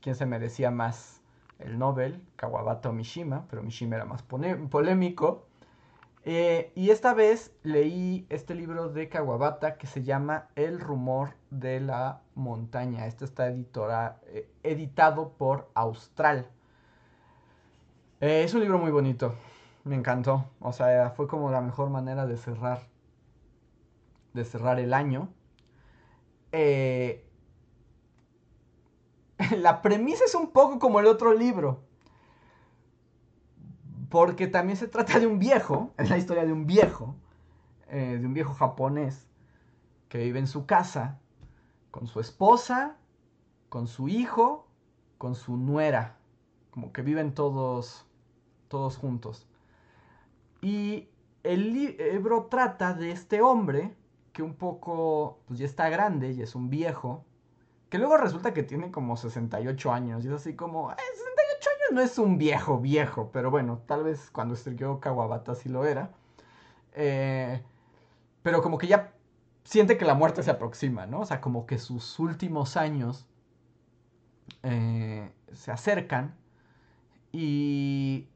quién se merecía más el Nobel, Kawabata o Mishima, pero Mishima era más polémico. Eh, y esta vez leí este libro de Kawabata que se llama El rumor de la montaña. Este está eh, editado por Austral. Es un libro muy bonito. Me encantó. O sea, fue como la mejor manera de cerrar. De cerrar el año. la premisa es un poco como el otro libro porque también se trata de un viejo, es la historia de un viejo, eh, de un viejo japonés que vive en su casa con su esposa, con su hijo, con su nuera, como que viven todos, todos juntos. Y el libro trata de este hombre que un poco, pues ya está grande y es un viejo, que luego resulta que tiene como 68 años y es así como, eh, no es un viejo viejo, pero bueno, tal vez cuando escribió Kawabata sí lo era. Eh, pero como que ya siente que la muerte se aproxima, ¿no? O sea, como que sus últimos años eh, se acercan y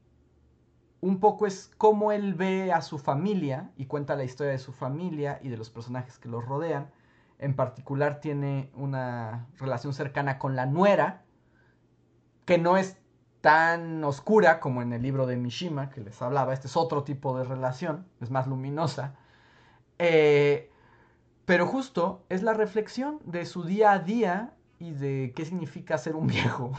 un poco es cómo él ve a su familia y cuenta la historia de su familia y de los personajes que los rodean. En particular tiene una relación cercana con la nuera, que no es tan oscura como en el libro de Mishima que les hablaba. Este es otro tipo de relación, es más luminosa. Eh, pero justo es la reflexión de su día a día y de qué significa ser un viejo.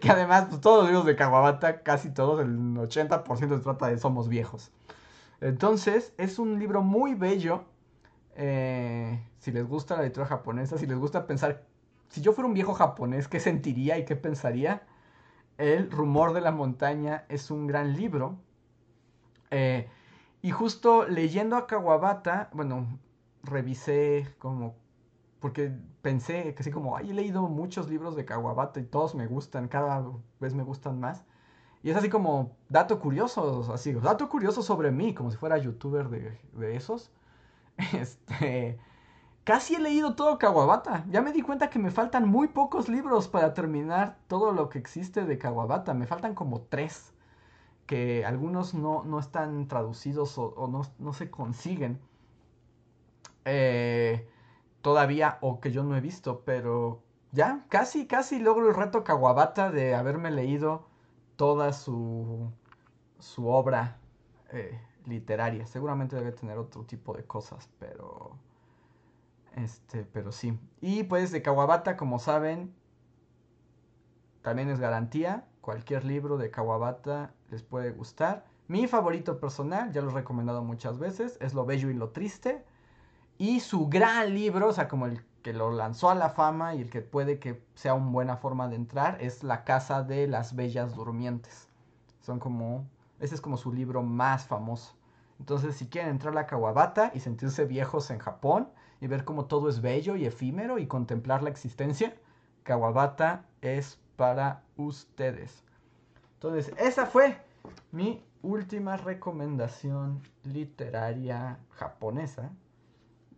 que además, pues, todos los libros de Kawabata, casi todos, el 80% se trata de somos viejos. Entonces, es un libro muy bello. Eh, si les gusta la literatura japonesa, si les gusta pensar, si yo fuera un viejo japonés, ¿qué sentiría y qué pensaría? El rumor de la montaña es un gran libro. Eh, y justo leyendo a Kawabata, bueno, revisé como, porque pensé que así como, ay, he leído muchos libros de Kawabata y todos me gustan, cada vez me gustan más. Y es así como dato curioso, así, dato curioso sobre mí, como si fuera youtuber de, de esos. Este, Casi he leído todo Kawabata. Ya me di cuenta que me faltan muy pocos libros para terminar todo lo que existe de Kawabata. Me faltan como tres. Que algunos no, están traducidos o, no, se consiguen. Eh, todavía o que yo no he visto. Pero ya, casi, casi logro el reto Kawabata de haberme leído toda su, su obra eh, literaria. Seguramente debe tener otro tipo de cosas, pero este, pero sí. Y pues de Kawabata, como saben, también es garantía. Cualquier libro de Kawabata les puede gustar. Mi favorito personal, ya lo he recomendado muchas veces, es Lo Bello y lo Triste. Y su gran libro, o sea, como el que lo lanzó a la fama y el que puede que sea una buena forma de entrar, es La Casa de las Bellas Durmientes. Son como, ese es como su libro más famoso. Entonces, si quieren entrar a la Kawabata y sentirse viejos en Japón, y ver cómo todo es bello y efímero y contemplar la existencia, Kawabata es para ustedes. Entonces, esa fue mi última recomendación literaria japonesa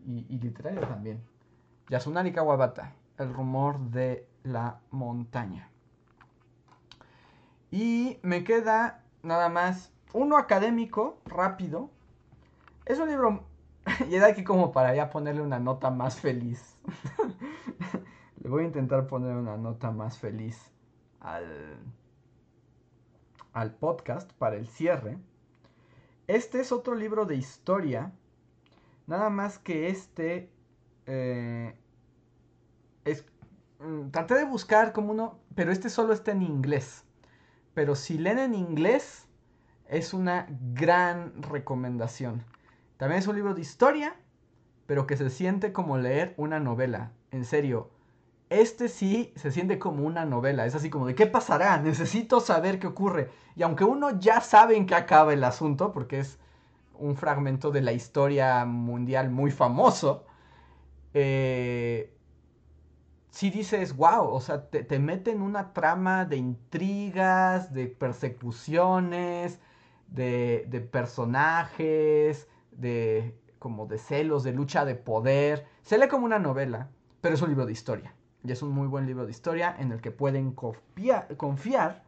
y, literaria también. Yasunari Kawabata, el rumor de la montaña. Y me queda nada más uno académico, rápido. Es un libro y era aquí como para ya ponerle una nota más feliz. Le voy a intentar poner una nota más feliz al, al podcast para el cierre. Este es otro libro de historia. Nada más que este eh, es, mm, traté de buscar como uno, pero este solo está en inglés. Pero si leen en inglés, es una gran recomendación. También es un libro de historia, pero que se siente como leer una novela. En serio, este sí se siente como una novela. Es así como de qué pasará, necesito saber qué ocurre. Y aunque uno ya sabe en qué acaba el asunto, porque es un fragmento de la historia mundial muy famoso, eh, sí dices, wow, o sea, te, te mete en una trama de intrigas, de persecuciones, de, de personajes, de como de celos, de lucha de poder. Se lee como una novela, pero es un libro de historia. Y es un muy buen libro de historia en el que pueden confiar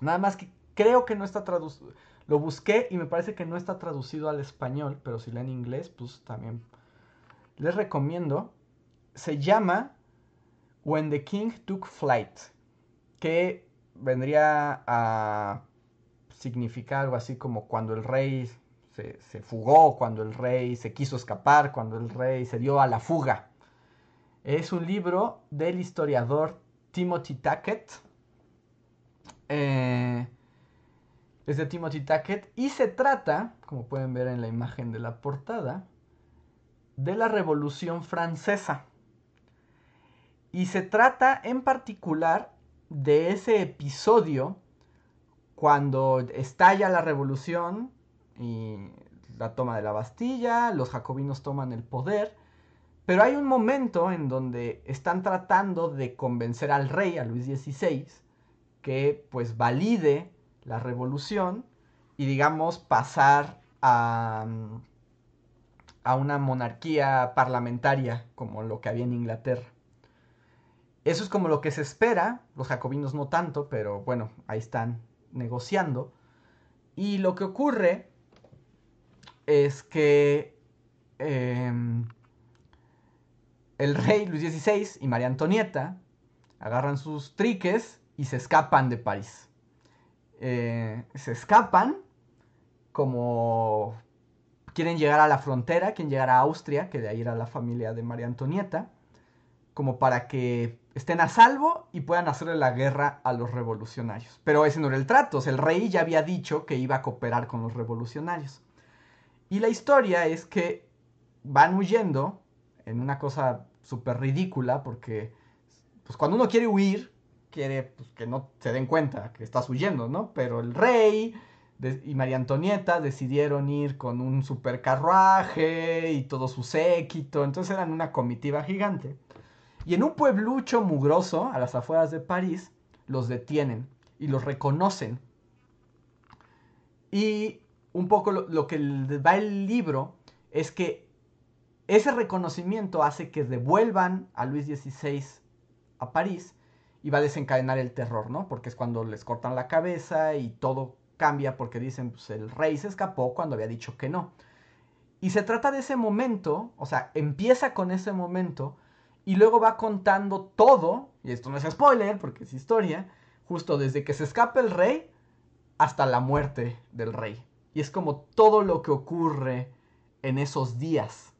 Nada más que creo que no está traducido. Lo busqué y me parece que no está traducido al español, pero si leen inglés, pues también les recomiendo. Se llama When the King Took Flight, que vendría a significar algo así como cuando el rey se, fugó, cuando el rey se quiso escapar, cuando el rey se dio a la fuga. Es un libro del historiador Timothy Tackett. Eh, es de Timothy Tackett y se trata, como pueden ver en la imagen de la portada, de la Revolución Francesa. Y se trata en particular de ese episodio cuando estalla la revolución y la toma de la Bastilla, los jacobinos toman el poder, pero hay un momento en donde están tratando de convencer al rey, a Luis XVI, que pues valide la revolución y digamos pasar a, a una monarquía parlamentaria como lo que había en Inglaterra. Eso es como lo que se espera, los jacobinos no tanto, pero bueno, ahí están negociando. Y lo que ocurre es que em, el rey Luis XVI y María Antonieta agarran sus triques y se escapan de París. Eh, se escapan como quieren llegar a la frontera, quieren llegar a Austria, que de ahí era la familia de María Antonieta, como para que estén a salvo y puedan hacerle la guerra a los revolucionarios. Pero ese no era el trato, el rey ya había dicho que iba a cooperar con los revolucionarios. Y la historia es que van huyendo en una cosa súper ridícula, porque pues cuando uno quiere huir, quiere pues, que no se den cuenta que estás huyendo, ¿no? Pero el rey y María Antonieta decidieron ir con un super carruaje y todo su séquito, entonces eran una comitiva gigante. Y en un pueblucho mugroso, a las afueras de París, los detienen y los reconocen. Y un poco lo, lo que va el libro es que ese reconocimiento hace que devuelvan a Luis XVI a París y va a desencadenar el terror, ¿no? Porque es cuando les cortan la cabeza y todo cambia porque dicen, pues el rey se escapó cuando había dicho que no. Y se trata de ese momento, o sea, empieza con ese momento y luego va contando todo, y esto no es spoiler porque es historia, justo desde que se escapa el rey hasta la muerte del rey. Y es como todo lo que ocurre en esos días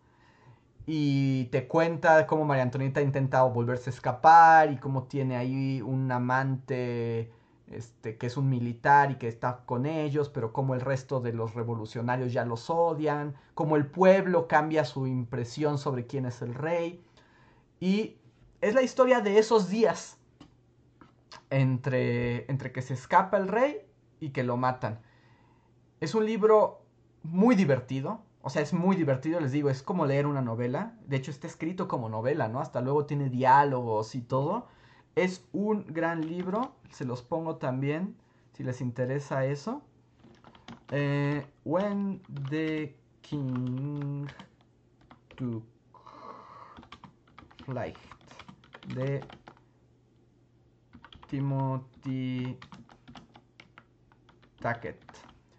y te cuenta cómo María Antonieta ha intentado volverse a escapar y cómo tiene ahí un amante este, que es un militar y que está con ellos, pero cómo el resto de los revolucionarios ya los odian, cómo el pueblo cambia su impresión sobre quién es el rey. Y es la historia de esos días entre, entre que se escapa el rey y que lo matan. Es un libro muy divertido, o sea, es muy divertido, les digo, es como leer una novela. De hecho, está escrito como novela, ¿no? Hasta luego tiene diálogos y todo. Es un gran libro, se los pongo también si les interesa eso. Eh, When the King took flight de Timothy Tackett.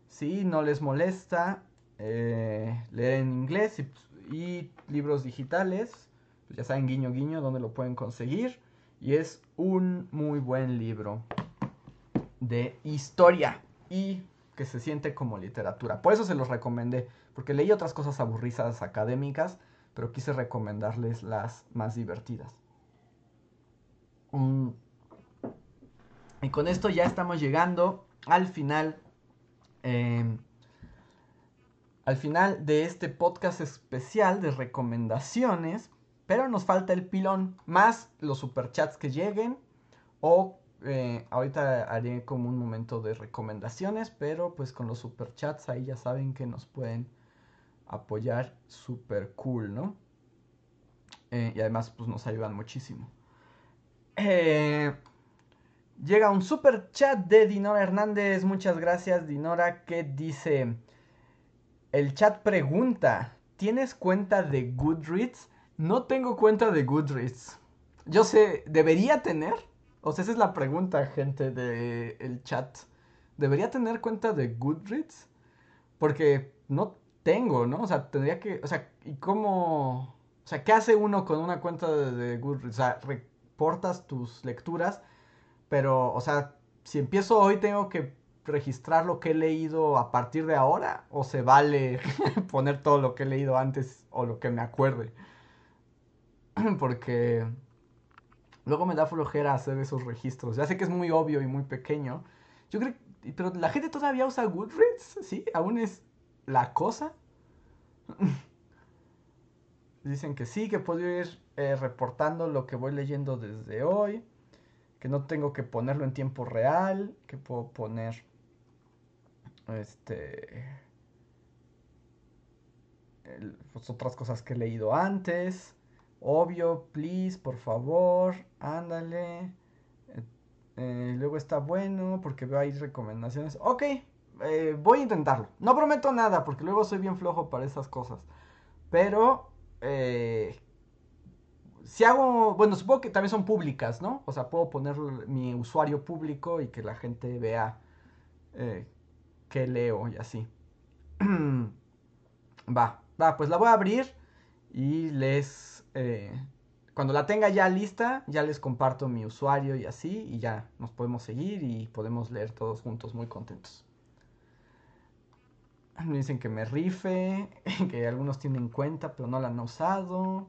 Si no les molesta, eh, leer en inglés y, libros digitales. Pues ya saben, guiño, guiño, donde lo pueden conseguir. Y es un muy buen libro de historia y que se siente como literatura. Por eso se los recomendé, porque leí otras cosas aburridas académicas, pero quise recomendarles las más divertidas. Mm. Y con esto ya estamos llegando al final. Eh, al final de este podcast especial de recomendaciones, pero nos falta el pilón, más los superchats que lleguen o eh, ahorita haré como un momento de recomendaciones, pero pues con los superchats ahí ya saben que nos pueden apoyar super cool, ¿no? Eh, y además pues nos ayudan muchísimo. Eh, llega un super chat de Dinora Hernández, muchas gracias Dinora, que dice... El chat pregunta, ¿tienes cuenta de Goodreads? No tengo cuenta de Goodreads. Yo sé, debería tener, O sea, esa es la pregunta, gente del chat. ¿Debería tener cuenta de Goodreads? Porque no tengo, ¿no? O sea, tendría que... O sea, ¿y cómo...? O sea, ¿qué hace uno con una cuenta de, Goodreads? O sea, reportas tus lecturas, pero, o sea, si empiezo hoy tengo que registrar lo que he leído a partir de ahora o se vale poner todo lo que he leído antes o lo que me acuerde. Porque luego me da flojera hacer esos registros. Ya sé que es muy obvio y muy pequeño. Yo creo pero la gente todavía usa Goodreads, ¿sí? Aún es la cosa. Dicen que sí, que puedo ir eh, reportando lo que voy leyendo desde hoy, que no tengo que ponerlo en tiempo real, que puedo poner este pues, otras cosas que he leído antes. Obvio, please, por favor, ándale. Eh, eh, luego está bueno porque veo ahí recomendaciones. Ok, voy a intentarlo. No prometo nada porque luego soy bien flojo para esas cosas. Pero eh, si hago, bueno, supongo que también son públicas, ¿no? O sea, puedo poner mi usuario público y que la gente vea eh, qué leo y así. va, va, pues la voy a abrir y les... Eh, cuando la tenga ya lista, ya les comparto mi usuario y así, y ya nos podemos seguir y podemos leer todos juntos muy contentos. Me dicen que me rife, que algunos tienen cuenta pero no la han usado.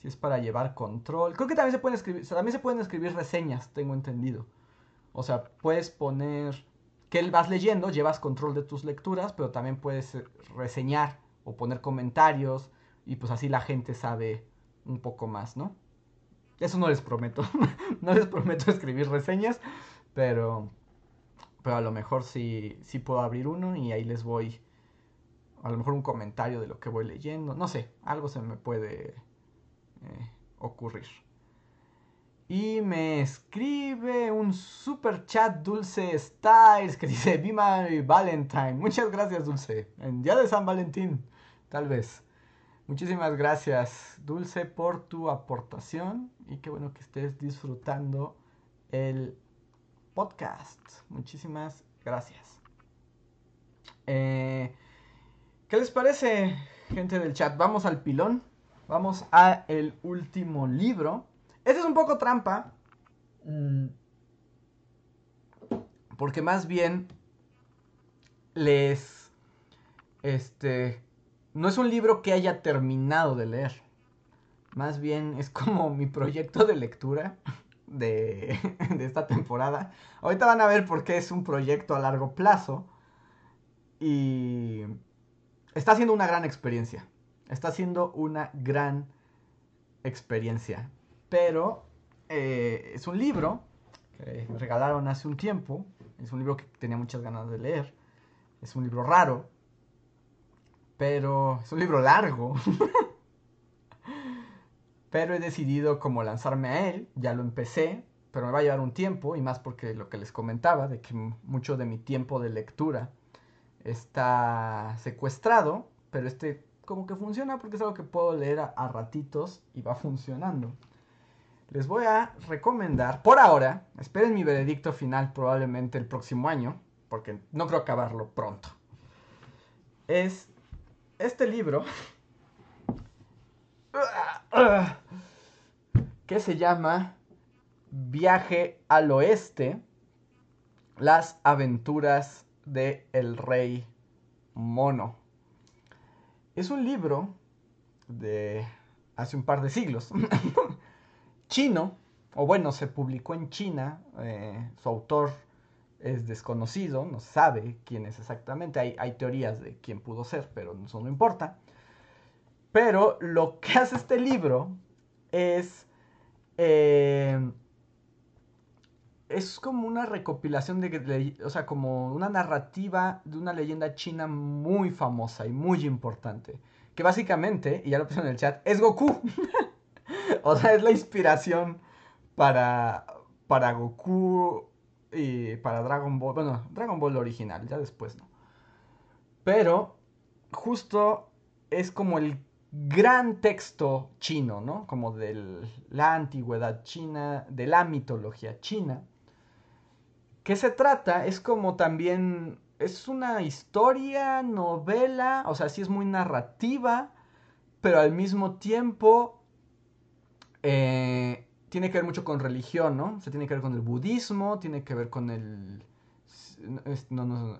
Si es para llevar control. Creo que también se pueden escribir, también se pueden escribir reseñas, tengo entendido. O sea, puedes poner que vas leyendo, llevas control de tus lecturas, pero también puedes eh, reseñar o poner comentarios y pues así la gente sabe un poco más, ¿no? Eso no les prometo. no les prometo escribir reseñas, pero pero a lo mejor sí, sí puedo abrir uno y ahí les voy a lo mejor un comentario de lo que voy leyendo, no sé, algo se me puede eh, ocurrir. Y me escribe un super chat Dulce Styles que dice Be my Valentine. Muchas gracias Dulce. En día de San Valentín, tal vez. Muchísimas gracias Dulce por tu aportación y qué bueno que estés disfrutando el podcast. Muchísimas gracias. Eh, ¿Qué les parece, gente del chat? Vamos al pilón. Vamos a el último libro. Este es un poco trampa. Mm, porque más bien les... Este... No es un libro que haya terminado de leer. Más bien es como mi proyecto de lectura de, de esta temporada. Ahorita van a ver por qué es un proyecto a largo plazo. Y está siendo una gran experiencia. Está siendo una gran experiencia. Pero eh, es un libro que me regalaron hace un tiempo. Es un libro que tenía muchas ganas de leer. Es un libro raro. Pero es un libro largo. pero he decidido como lanzarme a él. Ya lo empecé. Pero me va a llevar un tiempo. Y más porque lo que les comentaba. De que mucho de mi tiempo de lectura está secuestrado, pero este como que funciona porque es algo que puedo leer a, ratitos y va funcionando. Les voy a recomendar, por ahora, esperen mi veredicto final probablemente el próximo año, porque no creo acabarlo pronto. Es este libro que se llama Viaje al Oeste, las aventuras de El Rey Mono. Es un libro de hace un par de siglos, chino, o bueno, se publicó en China, eh, su autor es desconocido, no sabe quién es exactamente, hay, teorías de quién pudo ser, pero eso no importa. Pero lo que hace este libro es... Eh, es como una recopilación de, o sea, como una narrativa de una leyenda china muy famosa y muy importante. Que básicamente, y ya lo puse en el chat, es Goku. o sea, es la inspiración para, para Goku y para Dragon Ball. Bueno, Dragon Ball original, ya después no. Pero justo es como el gran texto chino, ¿no? Como de la antigüedad china, de la mitología china. Que se trata, es como también, es una historia, novela, o sea, sí es muy narrativa, pero al mismo tiempo eh, tiene que ver mucho con religión, ¿no? Se tiene que ver con el budismo, tiene que ver con el,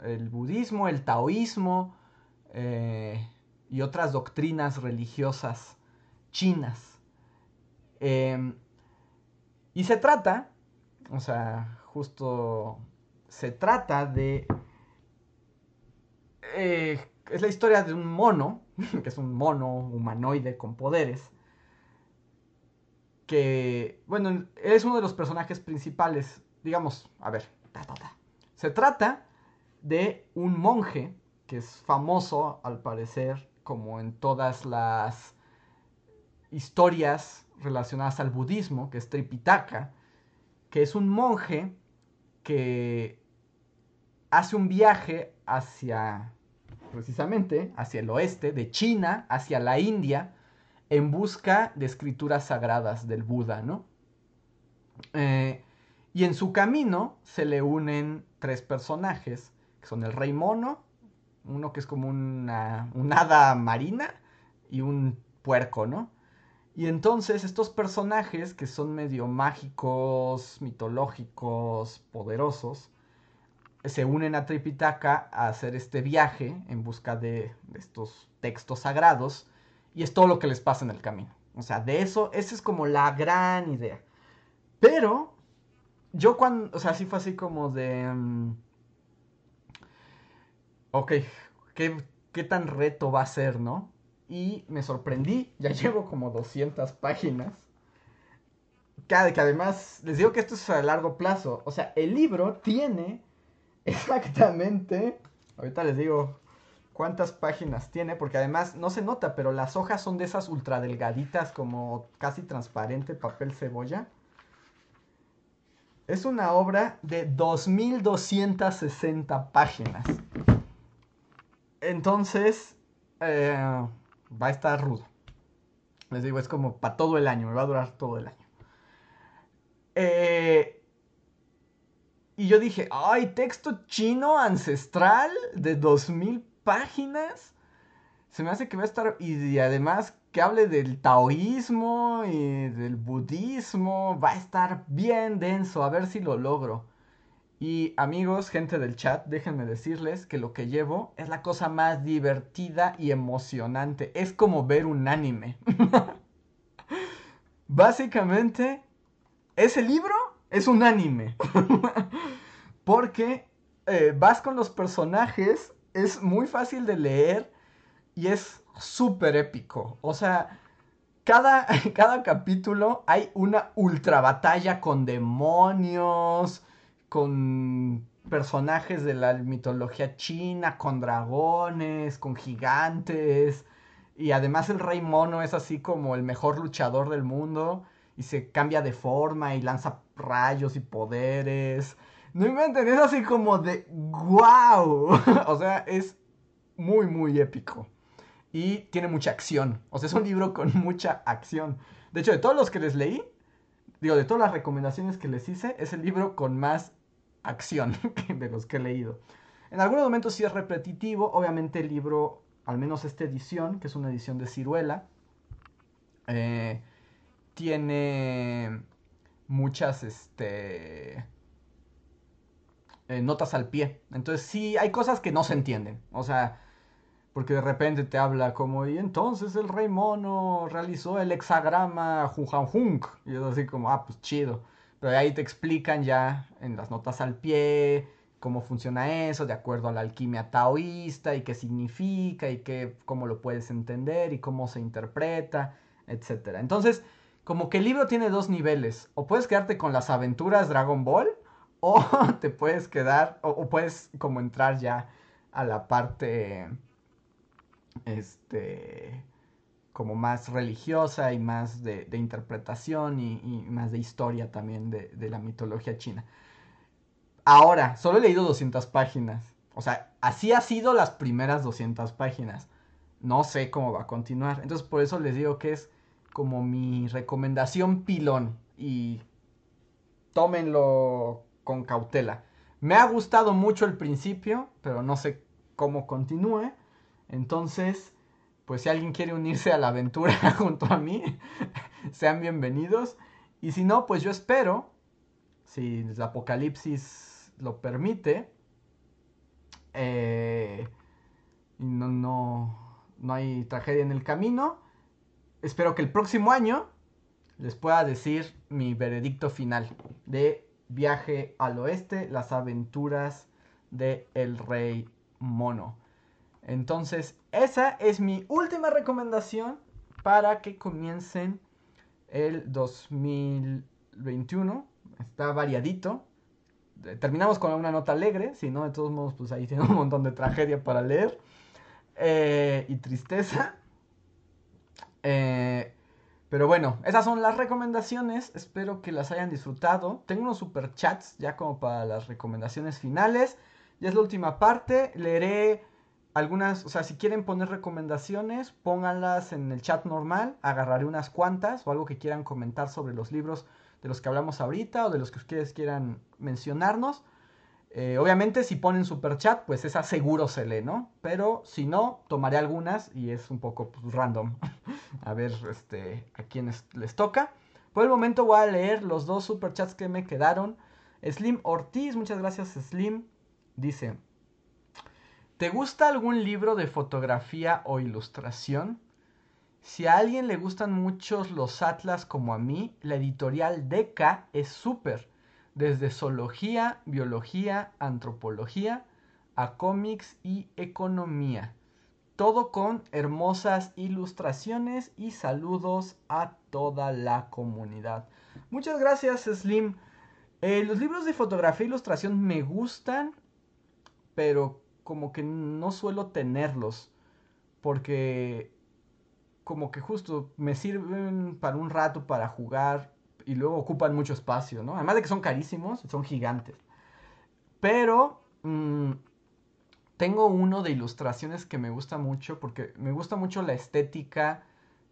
el budismo, el taoísmo eh, y otras doctrinas religiosas chinas. Em, y se trata, o sea, justo se trata de... Eh, es la historia de un mono, que es un mono humanoide con poderes, que, bueno, es uno de los personajes principales, digamos, a ver, se trata de un monje que es famoso, al parecer, como en todas las historias relacionadas al budismo, que es Tripitaka, que es un monje que hace un viaje hacia, precisamente, hacia el oeste, de China hacia la India, en busca de escrituras sagradas del Buda, ¿no? Eh, y en su camino se le unen tres personajes, que son el rey mono, uno que es como una, hada marina y un puerco, ¿no? Y entonces estos personajes que son medio mágicos, mitológicos, poderosos, se unen a Tripitaka a hacer este viaje en busca de estos textos sagrados y es todo lo que les pasa en el camino. O sea, de eso, esa es como la gran idea. Pero, yo cuando, o sea, sí fue así como de... Mm, ok, ¿qué, ¿qué tan reto va a ser, no? Y me sorprendí, ya llevo como 200 páginas. Que además, les digo que esto es a largo plazo. O sea, el libro tiene exactamente, ahorita les digo cuántas páginas tiene, porque además no se nota, pero las hojas son de esas ultra delgaditas, como casi transparente, papel cebolla. Es una obra de 2260 páginas. Entonces, eh, va a estar rudo. Les digo, es como para todo el año, me va a durar todo el año. Eh, y yo dije, ay, texto chino ancestral de 2000 páginas. Se me hace que va a estar. Y además que hable del taoísmo y del budismo. Va a estar bien denso. A ver si lo logro. Y amigos, gente del chat, déjenme decirles que lo que llevo es la cosa más divertida y emocionante. Es como ver un anime. Básicamente, ese libro es un anime. Porque eh, vas con los personajes es muy fácil de leer y es súper épico. O sea, cada, cada capítulo hay una ultra batalla con demonios, con personajes de la mitología china, con dragones, con gigantes. Y además el rey mono es así como el mejor luchador del mundo y se cambia de forma y lanza rayos y poderes. No inventen, es así como de wow. o sea, es muy, muy épico. Y tiene mucha acción. O sea, es un libro con mucha acción. De hecho, de todos los que les leí, digo, de todas las recomendaciones que les hice, es el libro con más acción de los que he leído. En algunos momentos sí es repetitivo. Obviamente el libro, al menos esta edición, que es una edición de ciruela, eh, tiene muchas, este eh, notas al pie. Entonces sí, hay cosas que no se entienden. O sea, porque de repente te habla como, y entonces el rey mono realizó el hexagrama Junjanjunk. Y es así como, ah, pues chido. Pero ahí te explican ya en las notas al pie cómo funciona eso de acuerdo a la alquimia taoísta y qué significa y qué, cómo lo puedes entender y cómo se interpreta, etc. Entonces, como que el libro tiene dos niveles. O puedes quedarte con las aventuras Dragon Ball o te puedes quedar, o, puedes como entrar ya a la parte, este, como más religiosa y más de, interpretación y, más de historia también de, la mitología china. Ahora, solo he leído 200 páginas. O sea, así ha sido las primeras 200 páginas. no sé cómo va a continuar. Entonces por eso les digo que es como mi recomendación pilón y tómenlo con cautela. Me ha gustado mucho el principio, pero no sé cómo continúe. Entonces, pues si alguien quiere unirse a la aventura junto a mí, sean bienvenidos. Y si no, pues yo espero, si el apocalipsis lo permite, eh, no, no, no hay tragedia en el camino, espero que el próximo año les pueda decir mi veredicto final de Viaje al Oeste, las aventuras de El Rey Mono. Entonces, esa es mi última recomendación para que comiencen el 2021. Está variadito. Terminamos con una nota alegre, si no, de todos modos, pues ahí tiene un montón de tragedia para leer. Eh, y tristeza. Eh, pero bueno, esas son las recomendaciones. Espero que las hayan disfrutado. Tengo unos super chats ya como para las recomendaciones finales. Ya es la última parte. Leeré algunas, o sea, si quieren poner recomendaciones, pónganlas en el chat normal. Agarraré unas cuantas o algo que quieran comentar sobre los libros de los que hablamos ahorita o de los que ustedes quieran mencionarnos. Eh, obviamente si ponen super chat, pues esa seguro se lee, ¿no? Pero si no, tomaré algunas y es un poco pues, random. a ver este, a quienes les toca. Por el momento voy a leer los dos super chats que me quedaron. Slim Ortiz, muchas gracias Slim. Dice, ¿te gusta algún libro de fotografía o ilustración? Si a alguien le gustan muchos los atlas como a mí, la editorial Deca es súper desde zoología, biología, antropología, a cómics y economía. Todo con hermosas ilustraciones y saludos a toda la comunidad. Muchas gracias Slim. Eh, los libros de fotografía e ilustración me gustan, pero como que no suelo tenerlos. Porque como que justo me sirven para un rato para jugar y luego ocupan mucho espacio, ¿no? Además de que son carísimos, son gigantes. Pero mm, tengo uno de ilustraciones que me gusta mucho porque me gusta mucho la estética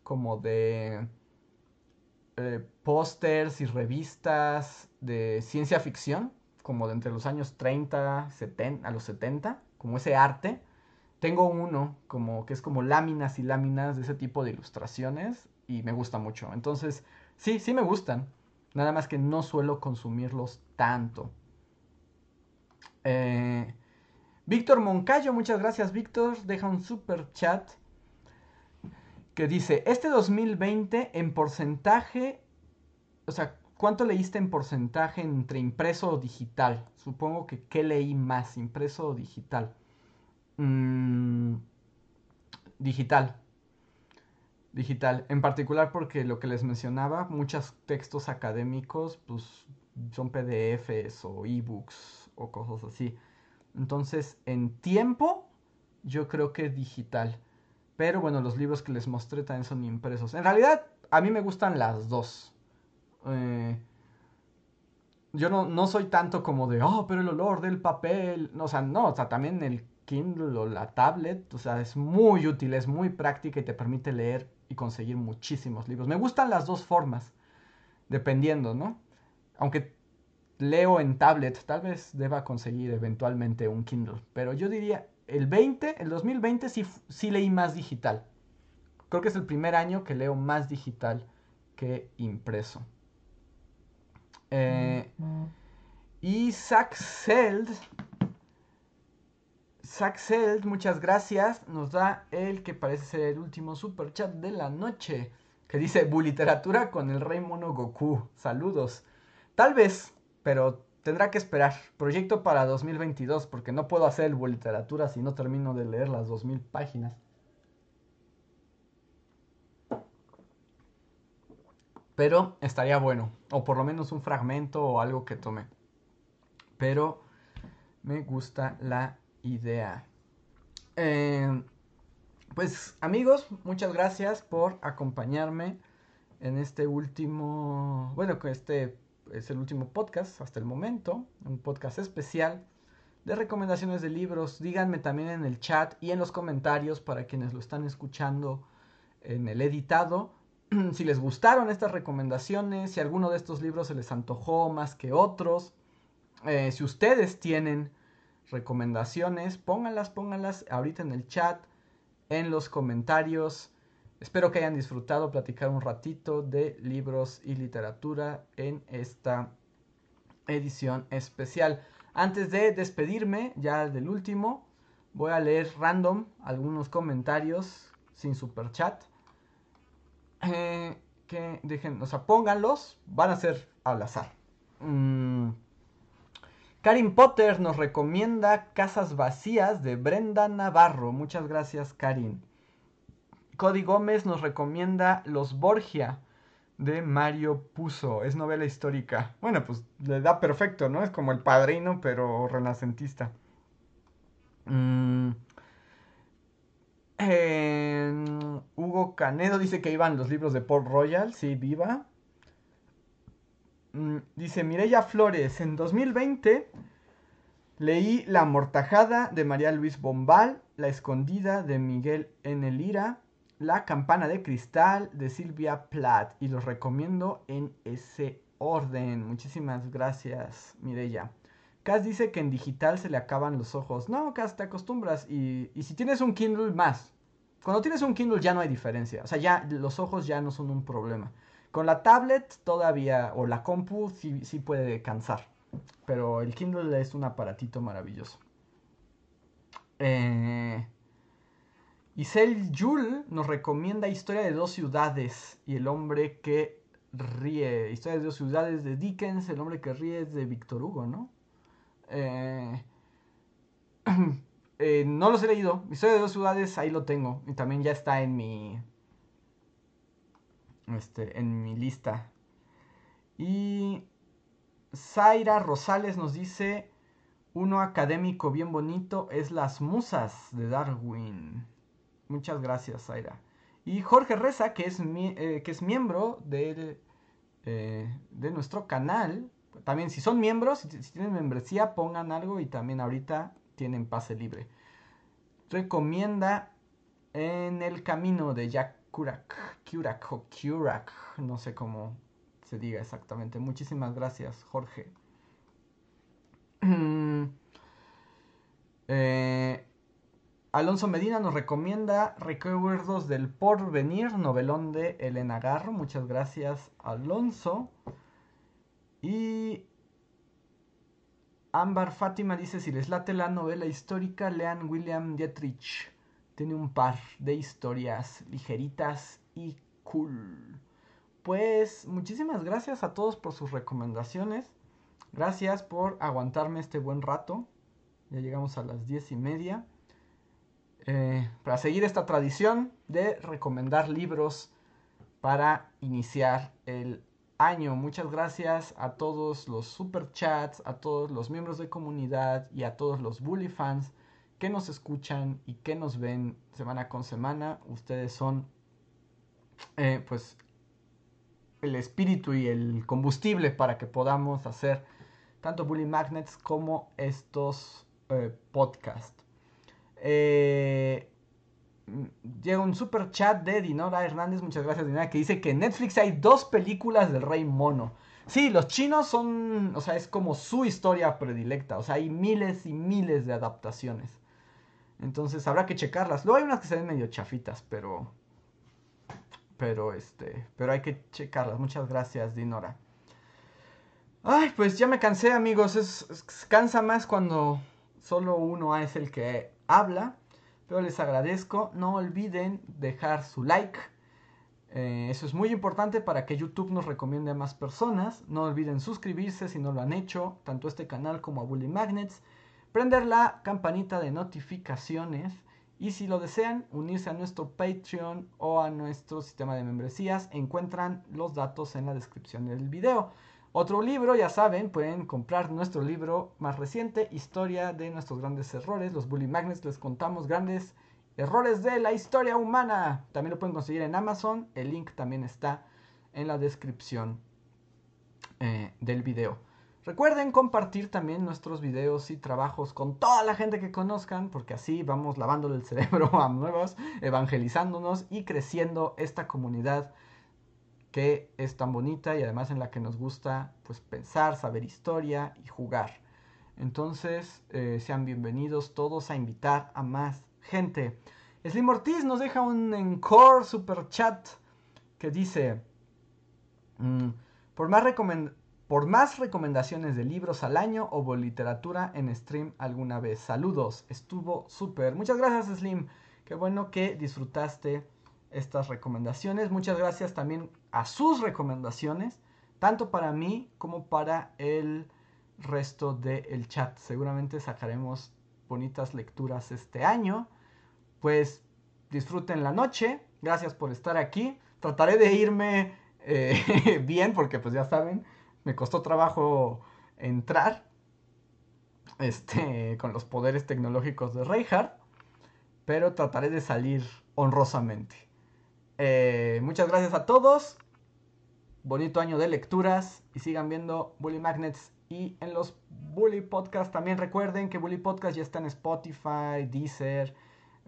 como de eh, pósters y revistas de ciencia ficción, como de entre los años 30 70, a los 70, como ese arte. Tengo uno como que es como láminas y láminas de ese tipo de ilustraciones y me gusta mucho. Entonces, Sí, sí me gustan. Nada más que no suelo consumirlos tanto. Eh, Víctor Moncayo, muchas gracias Víctor. Deja un super chat que dice, este 2020 en porcentaje, o sea, ¿cuánto leíste en porcentaje entre impreso o digital? Supongo que ¿qué leí más, impreso o digital? Mm, digital digital. En particular porque lo que les mencionaba, muchos textos académicos pues son PDFs o ebooks o cosas así. Entonces, en tiempo, yo creo que digital. Pero bueno, los libros que les mostré también son impresos. En realidad, a mí me gustan las dos. Eh, yo no, no, soy tanto como de, oh, pero el olor del papel. o sea, no, o sea, también el Kindle o la tablet, o sea, es muy útil, es muy práctica y te permite leer y conseguir muchísimos libros. Me gustan las dos formas, dependiendo, ¿no? Aunque leo en tablet, tal vez deba conseguir eventualmente un Kindle, pero yo diría, el 20, el 2020 sí, sí leí más digital. Creo que es el primer año que leo más digital que impreso. Eh, Isaac Seld Saxeld, muchas gracias. Nos da el que parece ser el último super chat de la noche. Que dice Buliteratura con el Rey Mono Goku. Saludos. Tal vez, pero tendrá que esperar. Proyecto para 2022, porque no puedo hacer el Buliteratura si no termino de leer las 2000 páginas. Pero estaría bueno. O por lo menos un fragmento o algo que tome. Pero me gusta la idea. Eh, pues amigos, muchas gracias por acompañarme en este último, bueno, que este es el último podcast hasta el momento, un podcast especial de recomendaciones de libros. Díganme también en el chat y en los comentarios para quienes lo están escuchando en el editado. si les gustaron estas recomendaciones, si alguno de estos libros se les antojó más que otros. Eh, si ustedes tienen recomendaciones, pónganlas, pónganlas ahorita en el chat, en los comentarios. Espero que hayan disfrutado platicar un ratito de libros y literatura en esta edición especial. Antes de despedirme, ya del último, voy a leer random algunos comentarios sin super chat. Eh, que dejen, o sea, pónganlos, van a ser al azar. Mm. Karin Potter nos recomienda Casas Vacías de Brenda Navarro. Muchas gracias, Karin. Cody Gómez nos recomienda Los Borgia de Mario Puzo. Es novela histórica. Bueno, pues le da perfecto, ¿no? Es como el padrino, pero renacentista. Mm. Hugo Canedo dice que iban los libros de Port Royal. Sí, viva. Mm, dice Mireya Flores. En 2020 leí La Mortajada de María Luis Bombal. La Escondida de Miguel N. Lira la campana de cristal de Silvia Plath y los recomiendo en ese orden. Muchísimas gracias, Mirella. Cas dice que en digital se le acaban los ojos. No, Cas, te acostumbras. Y, si tienes un Kindle más. Cuando tienes un Kindle ya no hay diferencia. O sea, ya los ojos ya no son un problema. Con la tablet todavía, o la compu, sí, sí puede cansar. Pero el Kindle es un aparatito maravilloso. Eh, Isel Yul nos recomienda Historia de dos ciudades y el hombre que ríe. Historia de dos ciudades de Dickens, el hombre que ríe es de Víctor Hugo, ¿no? Eh, eh, no los he leído. Historia de dos ciudades, ahí lo tengo. Y también ya está en mi. Este, en mi lista. Y. Zaira Rosales nos dice. Uno académico bien bonito es Las Musas de Darwin. Muchas gracias, Zaira. Y Jorge Reza, que es, eh, que es miembro eh, de nuestro canal. También si son miembros, si, tienen membresía, pongan algo y también ahorita tienen pase libre. Recomienda En el camino de Jack Kurak. Kurak o Kurak. No sé cómo se diga exactamente. Muchísimas gracias, Jorge. eh, Alonso Medina nos recomienda Recuerdos del Porvenir, novelón de Elena Garro. Muchas gracias, Alonso. Y Ámbar Fátima dice: Si les late la novela histórica, lean William Dietrich. Tiene un par de historias ligeritas y cool. Pues muchísimas gracias a todos por sus recomendaciones. Gracias por aguantarme este buen rato. Ya llegamos a las diez y media. Eh, para seguir esta tradición de recomendar libros para iniciar el año. Muchas gracias a todos los super chats, a todos los miembros de comunidad y a todos los bully fans que nos escuchan y que nos ven semana con semana. Ustedes son eh, pues el espíritu y el combustible para que podamos hacer tanto Bully Magnets como estos eh, podcasts. Eh, llega un super chat de Dinora Hernández, muchas gracias Dinora, que dice que en Netflix hay dos películas del Rey Mono. Sí, los chinos son, o sea, es como su historia predilecta, o sea, hay miles y miles de adaptaciones. Entonces habrá que checarlas. Luego hay unas que se ven medio chafitas, pero pero este, pero hay que checarlas. Muchas gracias, Dinora. Ay, pues ya me cansé, amigos. es, cansa más cuando solo uno es el que habla. Pero les agradezco. No olviden dejar su like. Eh, eso es muy importante para que YouTube nos recomiende a más personas. No olviden suscribirse si no lo han hecho, tanto a este canal como a Bully Magnets. Prender la campanita de notificaciones. Y si lo desean, unirse a nuestro Patreon o a nuestro sistema de membresías, encuentran los datos en la descripción del video. Otro libro, ya saben, pueden comprar nuestro libro más reciente, Historia de nuestros grandes errores. Los Bully Magnets les contamos grandes errores de la historia humana. También lo pueden conseguir en Amazon. El link también está en la descripción eh, del video. Recuerden compartir también nuestros videos y trabajos con toda la gente que conozcan, porque así vamos lavándole el cerebro a nuevos, evangelizándonos y creciendo esta comunidad que es tan bonita y además en la que nos gusta pues pensar, saber historia y jugar. Entonces, eh, sean bienvenidos todos a invitar a más gente. Slim Ortiz nos deja un encore super chat que dice, mm, por más recomendaciones por más recomendaciones de libros al año o literatura en stream alguna vez. Saludos, estuvo súper. Muchas gracias Slim, qué bueno que disfrutaste estas recomendaciones. Muchas gracias también a sus recomendaciones, tanto para mí como para el resto del chat. Seguramente sacaremos bonitas lecturas este año. Pues disfruten la noche. Gracias por estar aquí. Trataré de irme eh, bien porque pues ya saben me costó trabajo entrar este, con los poderes tecnológicos de Reinhardt, pero trataré de salir honrosamente. Eh, muchas gracias a todos. Bonito año de lecturas y sigan viendo Bully Magnets y en los Bully Podcast también recuerden que Bully Podcast ya está en Spotify, Deezer,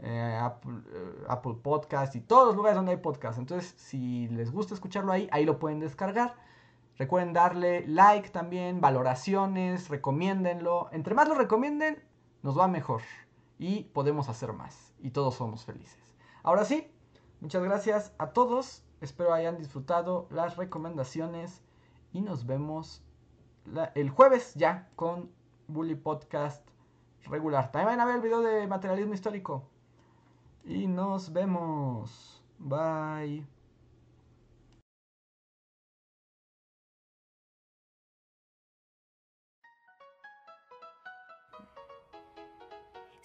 eh, Apple, eh, Apple Podcast y todos los lugares donde hay podcast. Entonces, si les gusta escucharlo ahí, ahí lo pueden descargar. Recuerden darle like también, valoraciones, recomiéndenlo. Entre más lo recomienden, nos va mejor y podemos hacer más y todos somos felices. Ahora sí, muchas gracias a todos. Espero hayan disfrutado las recomendaciones y nos vemos el jueves ya con Bully Podcast regular. También van a ver el video de materialismo histórico. Y nos vemos. Bye.